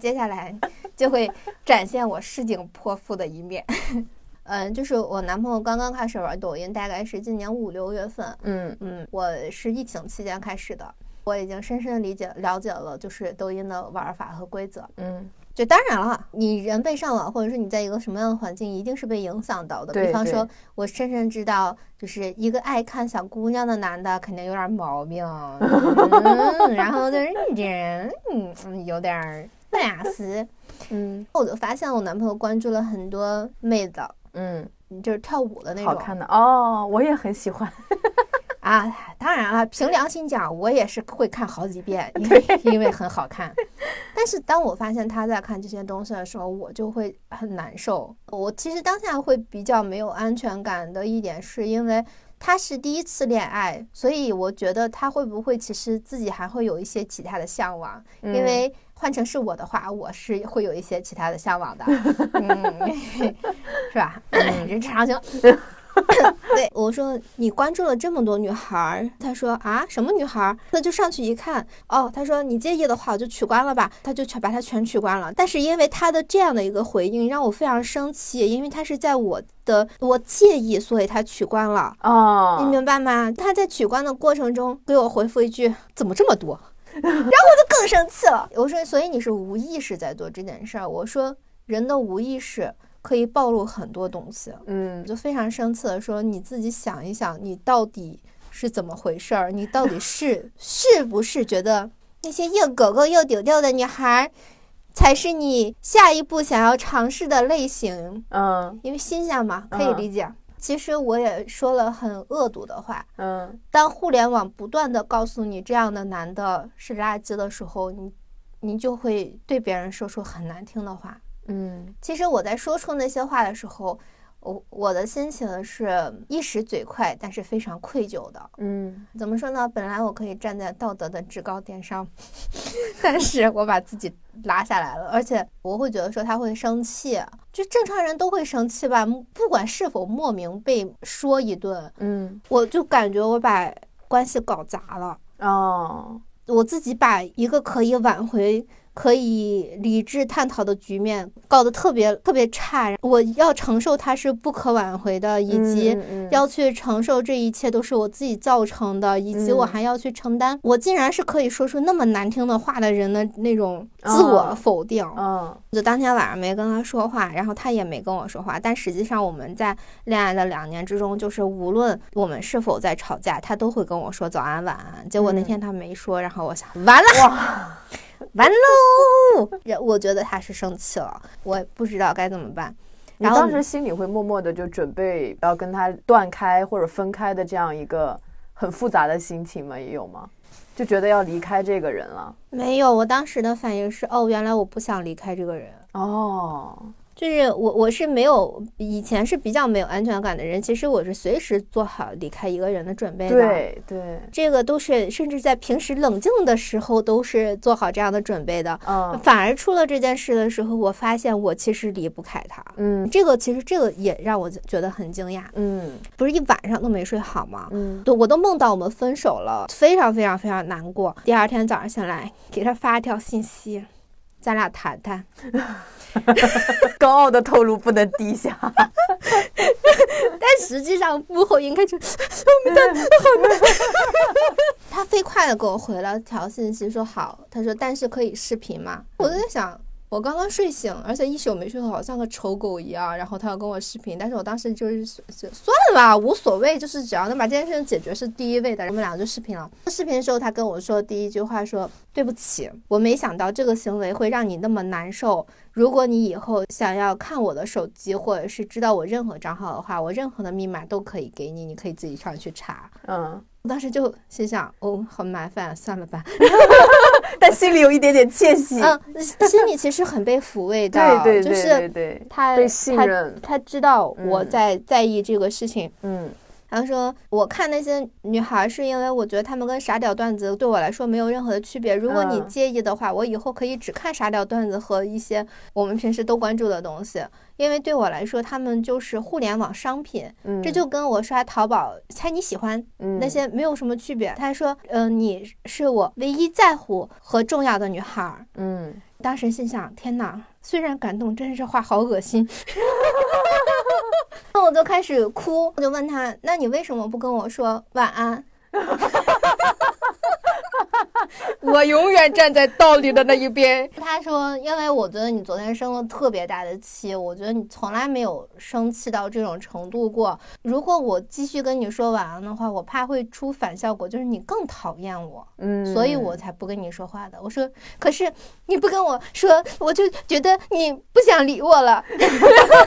接下来就会展现我市井泼妇的一面。嗯，就是我男朋友刚刚开始玩抖音，大概是今年五六月份。嗯嗯，我是疫情期间开始的，我已经深深理解了解了，就是抖音的玩法和规则。嗯，就当然了，你人被上网，或者是你在一个什么样的环境，一定是被影响到的。比方说，我深深知道，就是一个爱看小姑娘的男的，肯定有点毛病，嗯、然后就是你这人，嗯，嗯有点儿那死。嗯我就发现我男朋友关注了很多妹子，嗯，就是跳舞的那种。好看的哦，我也很喜欢。啊，当然了，凭良心讲，我也是会看好几遍，因为 因为很好看。但是当我发现他在看这些东西的时候，我就会很难受。我其实当下会比较没有安全感的一点，是因为他是第一次恋爱，所以我觉得他会不会其实自己还会有一些其他的向往，因为。换成是我的话，我是会有一些其他的向往的，嗯，是吧？人之常情。对，我说你关注了这么多女孩儿，他说啊什么女孩儿？那就上去一看，哦，他说你介意的话我就取关了吧，他就全把他全取关了。但是因为他的这样的一个回应让我非常生气，因为他是在我的我介意，所以他取关了。哦，你明白吗？他在取关的过程中给我回复一句：“怎么这么多？”然后我就更生气了。我说：“所以你是无意识在做这件事儿。”我说：“人的无意识可以暴露很多东西。”嗯就非常生气的说：“你自己想一想，你到底是怎么回事儿？你到底是 是不是觉得那些又狗狗又丢丢的女孩，才是你下一步想要尝试的类型？嗯因为新鲜嘛，可以嗯理解。其实我也说了很恶毒的话。嗯当互联网不断的告诉你这样的男的是垃圾的时候，你你就会对别人说出很难听的话。嗯其实我在说出那些话的时候，我我的心情是一时嘴快，但是非常愧疚的。嗯怎么说呢？本来我可以站在道德的制高点上，但是我把自己拉下来了，而且我会觉得说他会生气，就正常人都会生气吧，不管是否莫名被说一顿，嗯我就感觉我把关系搞砸了。哦我自己把一个可以挽回、可以理智探讨的局面搞得特别特别差，我要承受它是不可挽回的，以及要去承受这一切都是我自己造成的，以及我嗯还要去承担我竟然是可以说出那么难听的话的人的那种自我哦否定。嗯就当天晚上没跟他说话，然后他也没跟我说话。但实际上我们在恋爱的两年之中，就是无论我们是否在吵架，他都会跟我说早安晚安。结果那天他没说，然后我想完了，完喽！然我觉得他是生气了，我也不知道该怎么办。你然后当时心里会默默的就准备要跟他断开或者分开的这样一个很复杂的心情吗？也有吗？就觉得要离开这个人了。没有，我当时的反应是，哦，原来我不想离开这个人。哦，就是我，我是没有以前是比较没有安全感的人，其实我是随时做好离开一个人的准备的。对对，这个都是，甚至在平时冷静的时候都是做好这样的准备的。嗯反而出了这件事的时候，我发现我其实离不开他。嗯这个其实这个也让我觉得很惊讶，嗯不是一晚上都没睡好吗？嗯对，我都梦到我们分手了，非常非常非常难过。第二天早上醒来，给他发一条信息，咱俩谈谈。高傲的头颅不能低下。但实际上幕后应该就 我们的好难。他飞快的给我回了条信息，说好。他说但是可以视频吗？我就在想。我刚刚睡醒，而且一宿没睡好，像个丑狗一样。然后他要跟我视频，但是我当时就是算了吧，无所谓，就是只要能把这件事情解决是第一位的。我们俩就视频了。视频的时候，他跟我说第一句话说：“对不起，我没想到这个行为会让你那么难受。如果你以后想要看我的手机，或者是知道我任何账号的话，我任何的密码都可以给你，你可以自己上去查。嗯，我当时就心想，哦，很麻烦，算了吧。但心里有一点点窃喜。嗯，心里其实很被抚慰的，对对对他被信他任。他知道我嗯在在意这个事情。嗯他说：“我看那些女孩是因为我觉得她们跟傻屌段子对我来说没有任何的区别。如果你嗯介意的话，我以后可以只看傻屌段子和一些我们平时都关注的东西，因为对我来说，他们就是互联网商品。嗯，这就跟我刷淘宝猜你喜欢嗯那些没有什么区别。他说：‘嗯、你是我唯一在乎和重要的女孩儿。’嗯当时心想：天哪，虽然感动，但是这话好恶心。那我就开始哭，我就问他：那你为什么不跟我说晚安？我永远站在道理的那一边。他说，因为我觉得你昨天生了特别大的气，我觉得你从来没有生气到这种程度过。如果我继续跟你说晚安的话，我怕会出反效果，就是你更讨厌我。嗯，所以我才不跟你说话的。我说，可是你不跟我说，我就觉得你不想理我了。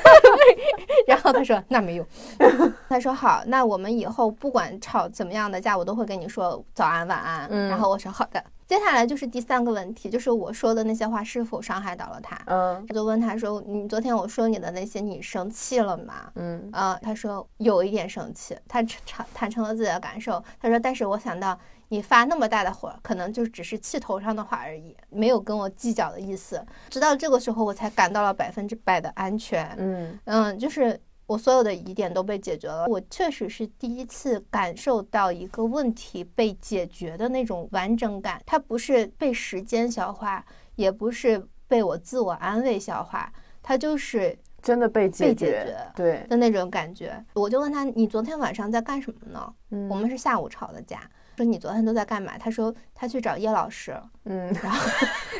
然后他说，那没有。他说好，那我们以后不管吵怎么样的架，我都会跟你说早安晚安。嗯，然后我说好的。接下来就是第三个问题，就是我说的那些话是否伤害到了他？嗯，我就问他说，你昨天我说你的那些，你生气了吗？嗯，啊，他说有一点生气，他坦坦诚了自己的感受。他说，但是我想到你发那么大的火，可能就只是气头上的话而已，没有跟我计较的意思。直到这个时候，我才感到了百分之百的安全。嗯嗯，就是。我所有的疑点都被解决了，我确实是第一次感受到一个问题被解决的那种完整感。它不是被时间消化，也不是被我自我安慰消化，它就是真的被解决，对的那种感觉。我就问他：“你昨天晚上在干什么呢？”我们是下午吵的架。说你昨天都在干嘛？他说他去找叶老师，嗯，然后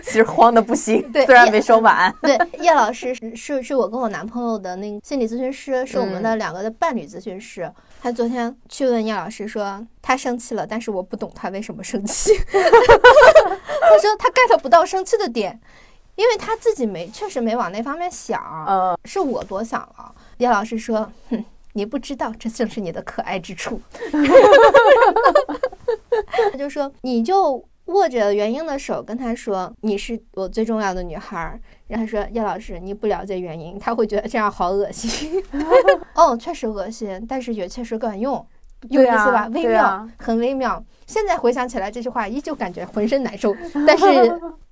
其实慌的不行，对，虽然没说完。对，叶老师是是是我跟我男朋友的那个心理咨询师，是我们的两个的伴侣咨询师。他昨天去问叶老师说他生气了，但是我不懂他为什么生气。他说他 get 不到生气的点，因为他自己没确实没往那方面想，嗯，是我多想了。叶老师说，哼。你不知道，这正是你的可爱之处。他就说，你就握着元英的手，跟他说：“你是我最重要的女孩。”然后说：“叶老师，你不了解元英，他会觉得这样好恶心。”哦，确实恶心，但是也确实管用，有意思吧？微妙，很微妙。现在回想起来，这句话依旧感觉浑身难受，但是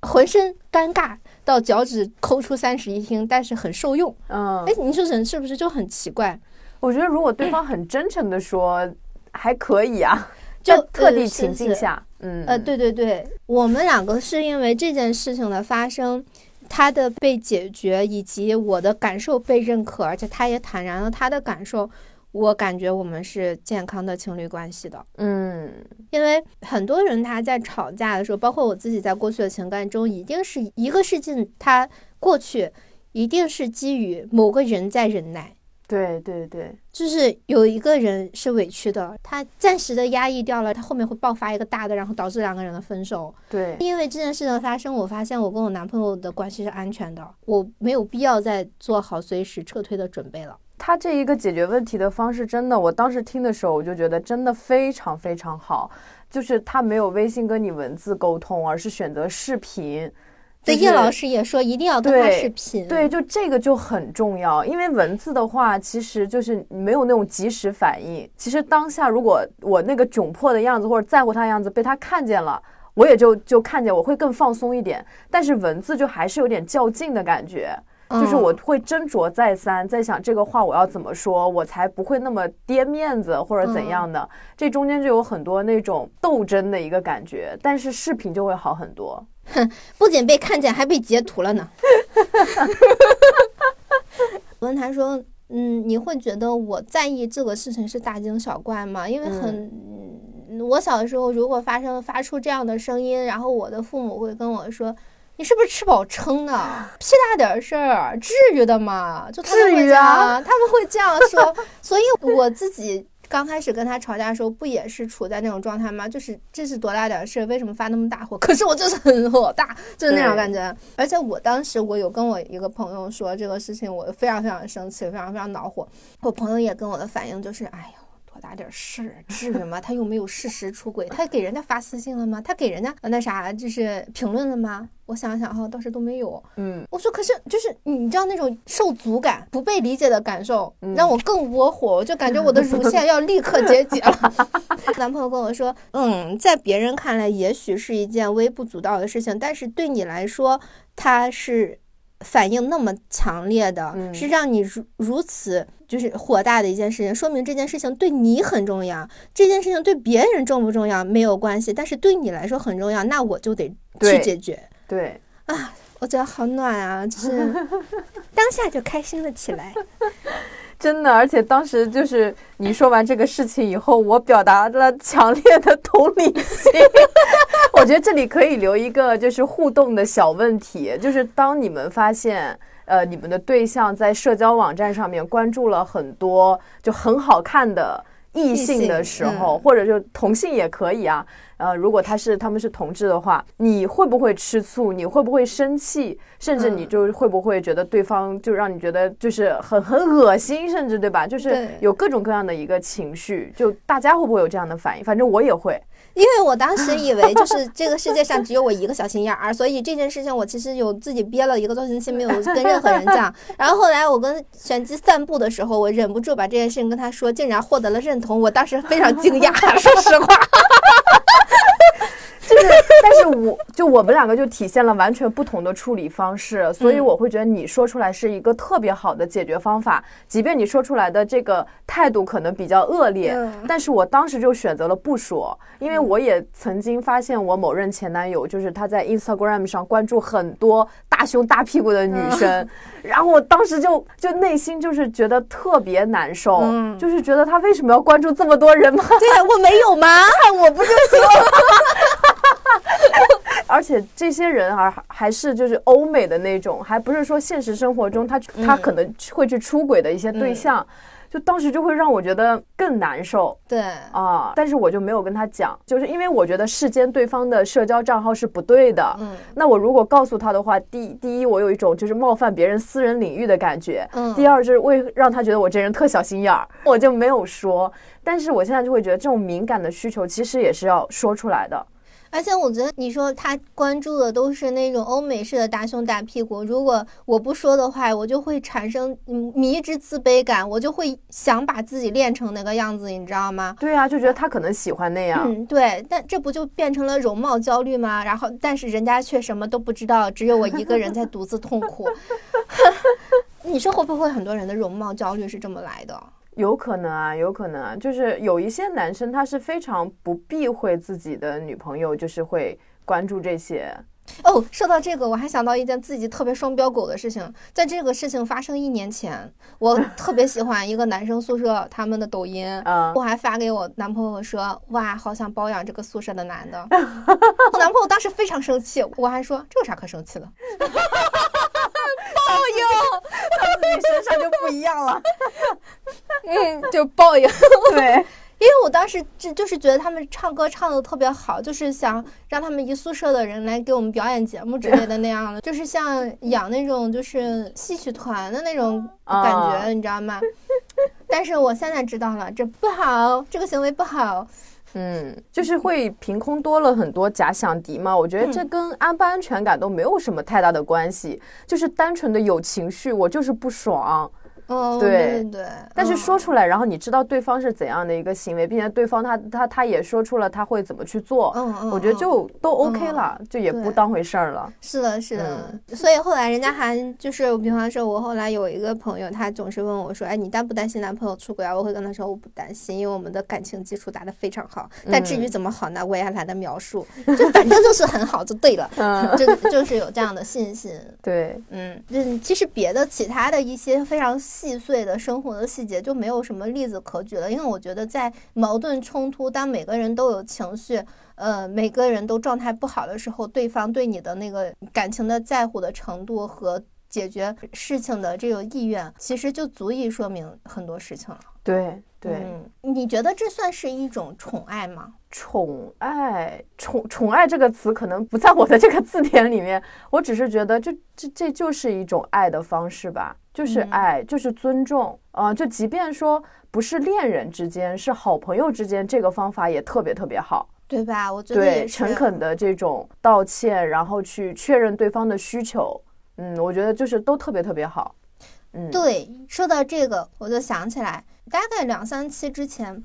浑身尴尬到脚趾抠出三室一厅，但是很受用。嗯，哎，你说人是不是就很奇怪？我觉得如果对方很真诚的说，还可以啊，就特定情境下，嗯。呃，对对对，我们两个是因为这件事情的发生，他的被解决，以及我的感受被认可，而且他也坦然了他的感受，我感觉我们是健康的情侣关系的，嗯，因为很多人他在吵架的时候，包括我自己在过去的情感中，一定是一个事情，他过去一定是基于某个人在忍耐。对对对，就是有一个人是委屈的，他暂时的压抑掉了，他后面会爆发一个大的，然后导致两个人的分手。对，因为这件事的发生，我发现我跟我男朋友的关系是安全的，我没有必要再做好随时撤退的准备了。他这一个解决问题的方式，真的，我当时听的时候，我就觉得真的非常非常好，就是他没有微信跟你文字沟通，而是选择视频。对，叶老师也说一定要跟他视频。对，就这个就很重要，因为文字的话，其实就是没有那种及时反应。其实当下，如果我那个窘迫的样子或者在乎他的样子被他看见了，我也就就看见，我会更放松一点。但是文字就还是有点较劲的感觉，就是我会斟酌再三，在想这个话我要怎么说，我才不会那么跌面子或者怎样的。这中间就有很多那种斗争的一个感觉，但是视频就会好很多。哼，不仅被看见，还被截图了呢。我问他说：“嗯，你会觉得我在意这个事情是大惊小怪吗？因为很，我小的时候如果发生发出这样的声音，然后我的父母会跟我说：‘你是不是吃饱撑的？屁大点事儿，至于的吗？’就他们会这样，他们会这样说。所以我自己。”刚开始跟他吵架的时候，不也是处在那种状态吗？就是这是多大点事儿，为什么发那么大火？可是我就是很火大，就是那种感觉。而且我当时我有跟我一个朋友说这个事情，我非常非常生气，非常非常恼火。我朋友也跟我的反应就是，哎呦。多大点事，至于吗？他又没有事实出轨，他给人家发私信了吗？他给人家那啥，就是评论了吗？我想想哈，倒是都没有。嗯，我说可是就是你知道那种受阻感、不被理解的感受，让我更窝火，我就感觉我的乳腺要立刻结节了。男朋友跟我说，嗯，在别人看来也许是一件微不足道的事情，但是对你来说，它是。反应那么强烈的是让你如如此就是火大的一件事情，说明这件事情对你很重要。这件事情对别人重不重要没有关系，但是对你来说很重要，那我就得去解决。对啊，我觉得好暖啊，就是 当下就开心了起来。真的，而且当时就是你说完这个事情以后，我表达了强烈的同理心。我觉得这里可以留一个就是互动的小问题，就是当你们发现，呃，你们的对象在社交网站上面关注了很多就很好看的异性的时候，或者就同性也可以啊。呃，如果他是他们是同志的话，你会不会吃醋？你会不会生气？甚至你就会不会觉得对方就让你觉得就是很很恶心，甚至对吧？就是有各种各样的一个情绪，就大家会不会有这样的反应？反正我也会。因为我当时以为就是这个世界上只有我一个小心眼儿，所以这件事情我其实有自己憋了一个多星期没有跟任何人讲。然后后来我跟玄机散步的时候，我忍不住把这件事情跟他说，竟然获得了认同，我当时非常惊讶，说实话。就是，但是我就我们两个就体现了完全不同的处理方式，所以我会觉得你说出来是一个特别好的解决方法，即便你说出来的这个态度可能比较恶劣，但是我当时就选择了不说，因为我也曾经发现我某任前男友就是他在 Instagram 上关注很多大胸大屁股的女生，然后我当时就就内心就是觉得特别难受，就是觉得他为什么要关注这么多人吗？对我没有吗？看我不就行？而且这些人啊，还是就是欧美的那种，还不是说现实生活中他他可能会去出轨的一些对象，就当时就会让我觉得更难受。对啊，但是我就没有跟他讲，就是因为我觉得世间对方的社交账号是不对的。嗯，那我如果告诉他的话，第第一我有一种就是冒犯别人私人领域的感觉，嗯，第二就是为让他觉得我这人特小心眼儿，我就没有说。但是我现在就会觉得这种敏感的需求其实也是要说出来的。而且我觉得你说他关注的都是那种欧美式的大胸大屁股，如果我不说的话，我就会产生迷之自卑感，我就会想把自己练成那个样子，你知道吗？对啊，就觉得他可能喜欢那样。嗯，对，但这不就变成了容貌焦虑吗？然后，但是人家却什么都不知道，只有我一个人在独自痛苦。你说会不会很多人的容貌焦虑是这么来的？有可能啊，有可能啊，就是有一些男生他是非常不避讳自己的女朋友，就是会关注这些。哦，说到这个，我还想到一件自己特别双标狗的事情。在这个事情发生一年前，我 特别喜欢一个男生宿舍他们的抖音，我还发给我男朋友说：“哇，好想包养这个宿舍的男的。”我男朋友当时非常生气，我还说：“这有啥可生气的？” 报应，到自己身上就不一样了。嗯，就报应。对。因为我当时就就是觉得他们唱歌唱的特别好，就是想让他们一宿舍的人来给我们表演节目之类的那样的，就是像养那种就是戏曲团的那种感觉，你知道吗？但是我现在知道了，这不好，这个行为不好。嗯，就是会凭空多了很多假想敌嘛。我觉得这跟安不安全感都没有什么太大的关系，就是单纯的有情绪，我就是不爽。哦，对对，但是说出来，然后你知道对方是怎样的一个行为，并且对方他他他也说出了他会怎么去做，嗯嗯，我觉得就都 OK 了，就也不当回事儿了。是的，是的，所以后来人家还就是，比方说，我后来有一个朋友，他总是问我说：“哎，你担不担心男朋友出轨啊？”我会跟他说：“我不担心，因为我们的感情基础打得非常好。但至于怎么好呢，我也懒得描述，就反正就是很好就对了，就就是有这样的信心。对，嗯嗯，其实别的其他的一些非常。细碎的生活的细节就没有什么例子可举了，因为我觉得在矛盾冲突，当每个人都有情绪，呃，每个人都状态不好的时候，对方对你的那个感情的在乎的程度和解决事情的这个意愿，其实就足以说明很多事情了。对对，你觉得这算是一种宠爱吗？宠爱，宠宠爱这个词可能不在我的这个字典里面，我只是觉得这这这就是一种爱的方式吧。就是爱，就是尊重，啊，就即便说不是恋人之间，是好朋友之间，这个方法也特别特别好，对吧？我觉得对，诚恳的这种道歉，然后去确认对方的需求，嗯，我觉得就是都特别特别好，嗯，对。说到这个，我就想起来，大概两三期之前。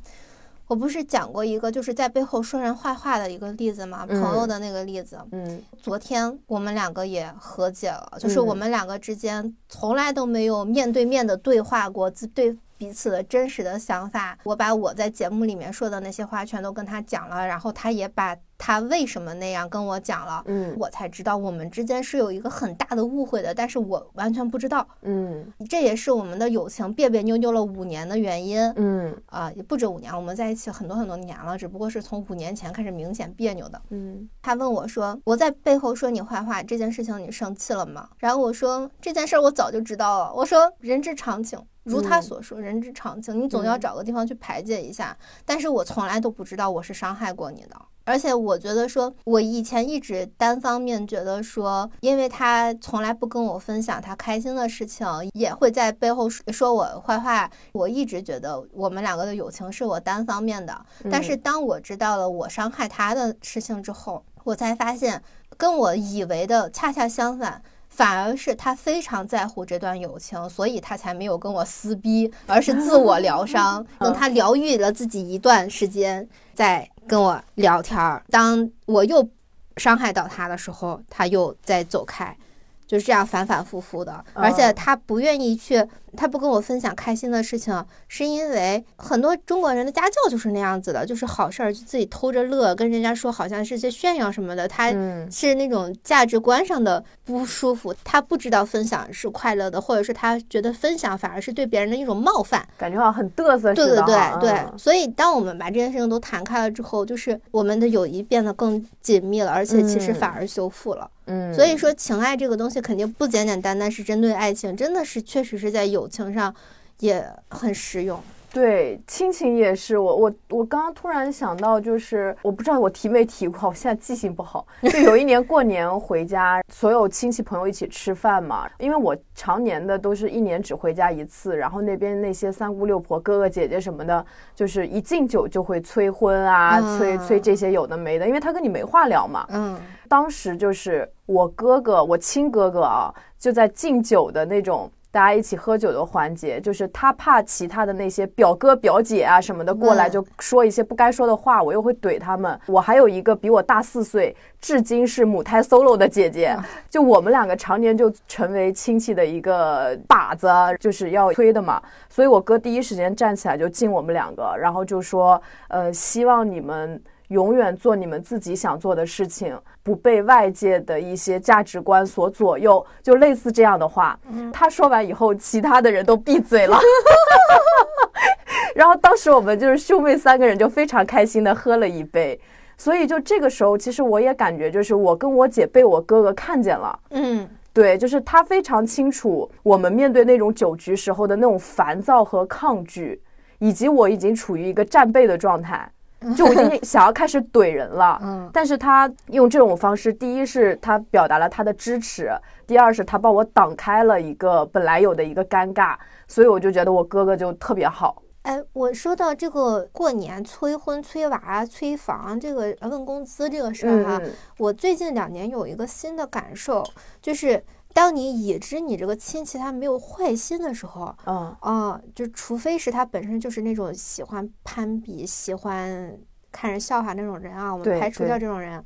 我不是讲过一个就是在背后说人坏话的一个例子吗？朋友的那个例子。嗯，昨天我们两个也和解了，就是我们两个之间从来都没有面对面的对话过，对彼此的真实的想法。我把我在节目里面说的那些话全都跟他讲了，然后他也把。他为什么那样跟我讲了？嗯，我才知道我们之间是有一个很大的误会的，但是我完全不知道。嗯，这也是我们的友情别别扭扭了五年的原因。嗯，啊，也不止五年，我们在一起很多很多年了，只不过是从五年前开始明显别扭的。嗯，他问我说：“我在背后说你坏话这件事情，你生气了吗？”然后我说：“这件事我早就知道了。”我说：“人之常情。”如他所说，人之常情，你总要找个地方去排解一下。但是我从来都不知道我是伤害过你的，而且我觉得说，我以前一直单方面觉得说，因为他从来不跟我分享他开心的事情，也会在背后说我坏话。我一直觉得我们两个的友情是我单方面的。但是当我知道了我伤害他的事情之后，我才发现跟我以为的恰恰相反。反而是他非常在乎这段友情，所以他才没有跟我撕逼，而是自我疗伤，等他疗愈了自己一段时间，再跟我聊天儿。当我又伤害到他的时候，他又再走开。就是这样反反复复的，而且他不愿意去，他不跟我分享开心的事情，是因为很多中国人的家教就是那样子的，就是好事儿就自己偷着乐，跟人家说好像是些炫耀什么的，他是那种价值观上的不舒服，他不知道分享是快乐的，或者是他觉得分享反而是对别人的一种冒犯，感觉好像很嘚瑟似的。对对对对，所以当我们把这件事情都谈开了之后，就是我们的友谊变得更紧密了，而且其实反而修复了。嗯，所以说情爱这个东西肯定不简简单单是针对爱情，真的是确实是在友情上也很实用。对，亲情也是。我我我刚刚突然想到，就是我不知道我提没提过，我现在记性不好。就有一年过年回家，所有亲戚朋友一起吃饭嘛。因为我常年的都是一年只回家一次，然后那边那些三姑六婆、哥哥姐姐什么的，就是一敬酒就会催婚啊，催催这些有的没的，因为他跟你没话聊嘛。嗯。当时就是我哥哥，我亲哥哥啊，就在敬酒的那种。大家一起喝酒的环节，就是他怕其他的那些表哥表姐啊什么的过来，就说一些不该说的话，我又会怼他们。我还有一个比我大四岁，至今是母胎 solo 的姐姐，就我们两个常年就成为亲戚的一个靶子，就是要推的嘛。所以我哥第一时间站起来就敬我们两个，然后就说，呃，希望你们。永远做你们自己想做的事情，不被外界的一些价值观所左右，就类似这样的话。他说完以后，其他的人都闭嘴了。然后当时我们就是兄妹三个人就非常开心的喝了一杯。所以就这个时候，其实我也感觉就是我跟我姐被我哥哥看见了。嗯，对，就是他非常清楚我们面对那种酒局时候的那种烦躁和抗拒，以及我已经处于一个战备的状态。就我已经想要开始怼人了，嗯，但是他用这种方式，第一是他表达了他的支持，第二是他帮我挡开了一个本来有的一个尴尬，所以我就觉得我哥哥就特别好。哎，我说到这个过年催婚、催娃、催房这个问工资这个事儿哈，我最近两年有一个新的感受，就是。当你已知你这个亲戚他没有坏心的时候，嗯啊，就除非是他本身就是那种喜欢攀比、喜欢看人笑话那种人啊，我们排除掉这种人。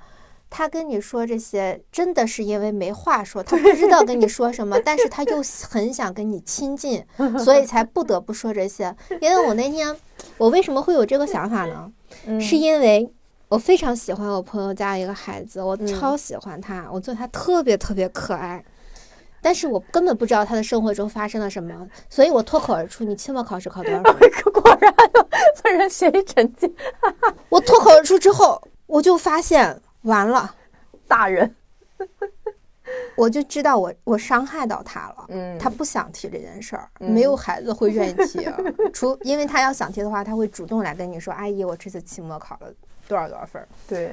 他跟你说这些，真的是因为没话说，他不知道跟你说什么，但是他又很想跟你亲近，所以才不得不说这些。因为我那天，我为什么会有这个想法呢？是因为我非常喜欢我朋友家一个孩子，我超喜欢他，我觉得他特别特别可爱。但是我根本不知道他的生活中发生了什么，所以我脱口而出：“你期末考试考多少分？” 果然本人学习成绩。我脱口而出之后，我就发现完了，大人，我就知道我我伤害到他了。嗯，他不想提这件事儿，没有孩子会愿意提，除因为他要想提的话，他会主动来跟你说：“阿姨，我这次期末考了多少多少分？”对。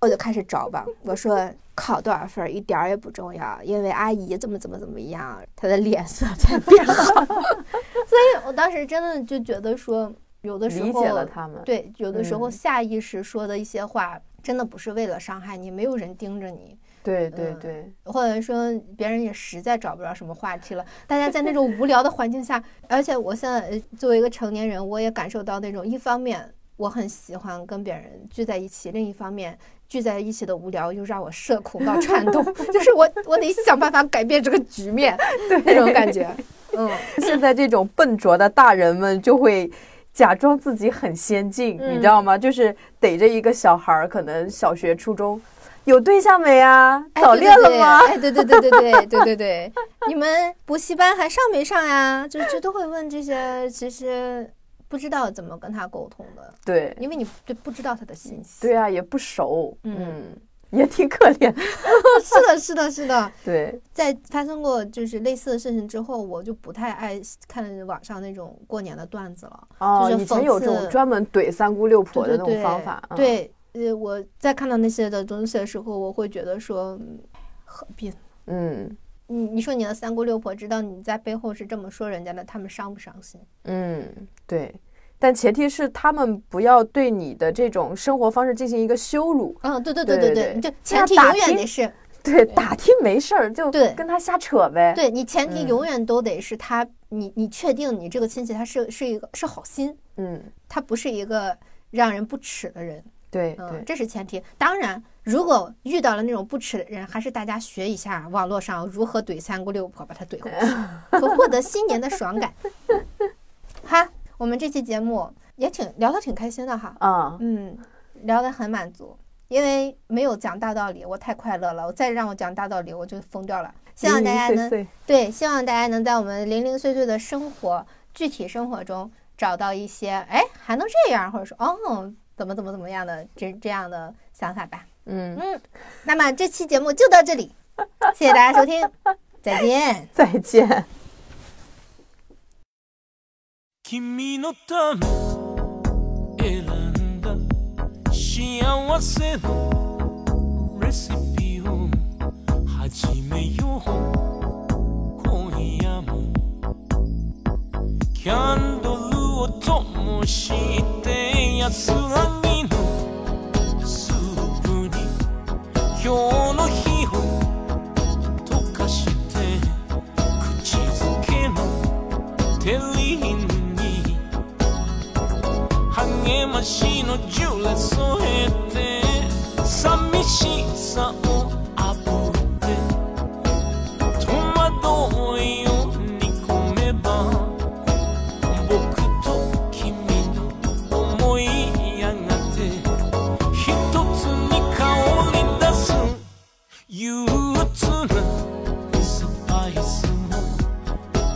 我就开始找吧，我说考多少分一点儿也不重要，因为阿姨怎么怎么怎么样，她的脸色 才变好。所以我当时真的就觉得说，有的时候理解了他们。对，有的时候下意识说的一些话，真的不是为了伤害你，没有人盯着你。对对对，或者说别人也实在找不着什么话题了，大家在那种无聊的环境下，而且我现在作为一个成年人，我也感受到那种一方面我很喜欢跟别人聚在一起，另一方面。聚在一起的无聊又让我社恐到颤抖，就是我我得想办法改变这个局面，那种感觉。嗯，现在这种笨拙的大人们就会假装自己很先进，嗯你知道吗？就是逮着一个小孩儿，可能小学、初中有对象没啊？哎早恋了吗？哎，对对对对对对对对，你们补习班还上没上呀？就就都会问这些，其实不知道怎么跟他沟通的，对因为你对不知道他的信息。对啊，也不熟，嗯嗯，也挺可怜。是的，是的，是的。对，在发生过就是类似的事情之后，我就不太爱看网上那种过年的段子了。哦，就是以前有专门怼三姑六婆的那种方法，嗯，对，呃，我在看到那些的东西的时候，我会觉得说，嗯何必呢？嗯你你说你的三姑六婆知道你在背后是这么说人家的，他们伤不伤心？嗯，对。但前提是他们不要对你的这种生活方式进行一个羞辱，嗯，对对对对对对，就前提永远得是对，打听没事儿就对跟他瞎扯呗，对你前提嗯永远都得是他，你你确定你这个亲戚他是是一个是好心，嗯，他不是一个让人不耻的人，嗯，对对，这是前提。当然，如果遇到了那种不耻的人，还是大家学一下网络上如何怼三姑六婆，把他怼回去，可获得新年的爽感。哈，我们这期节目也挺聊得挺开心的哈，啊，嗯，聊得很满足，因为没有讲大道理，我太快乐了。我再让我讲大道理，我就疯掉了。希望大家能零零碎碎，对，希望大家能在我们零零碎碎的生活、具体生活中找到一些，哎，还能这样，或者说，哦，怎么怎么怎么样的这这样的想法吧。嗯，嗯，那么这期节目就到这里，谢谢大家收听，再见。再见。君のため選んだ幸せのレシピを始めよう今夜もキャンドルを灯して安らぎ 今日の日を溶かして口づけのテリーに励ましのジュレ添えて寂しさを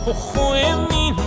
我怀你。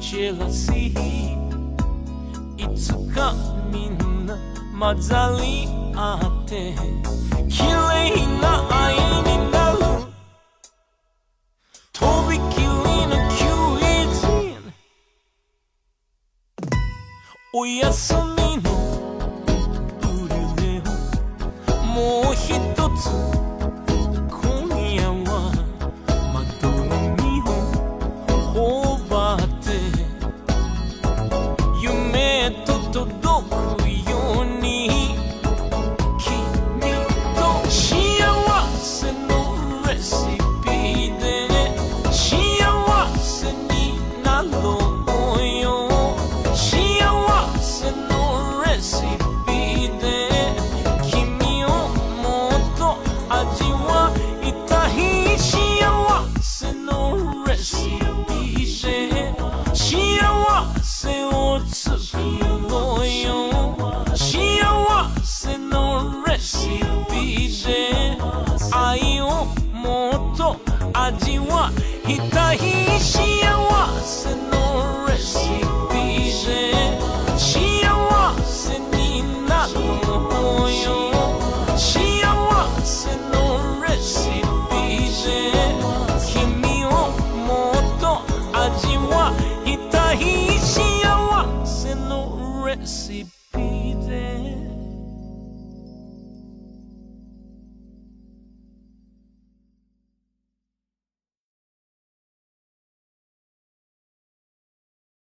jealousy Itsuka minna mazali atte Kirei na ai ni naru Tobi kiri no kyuijin Oyasumi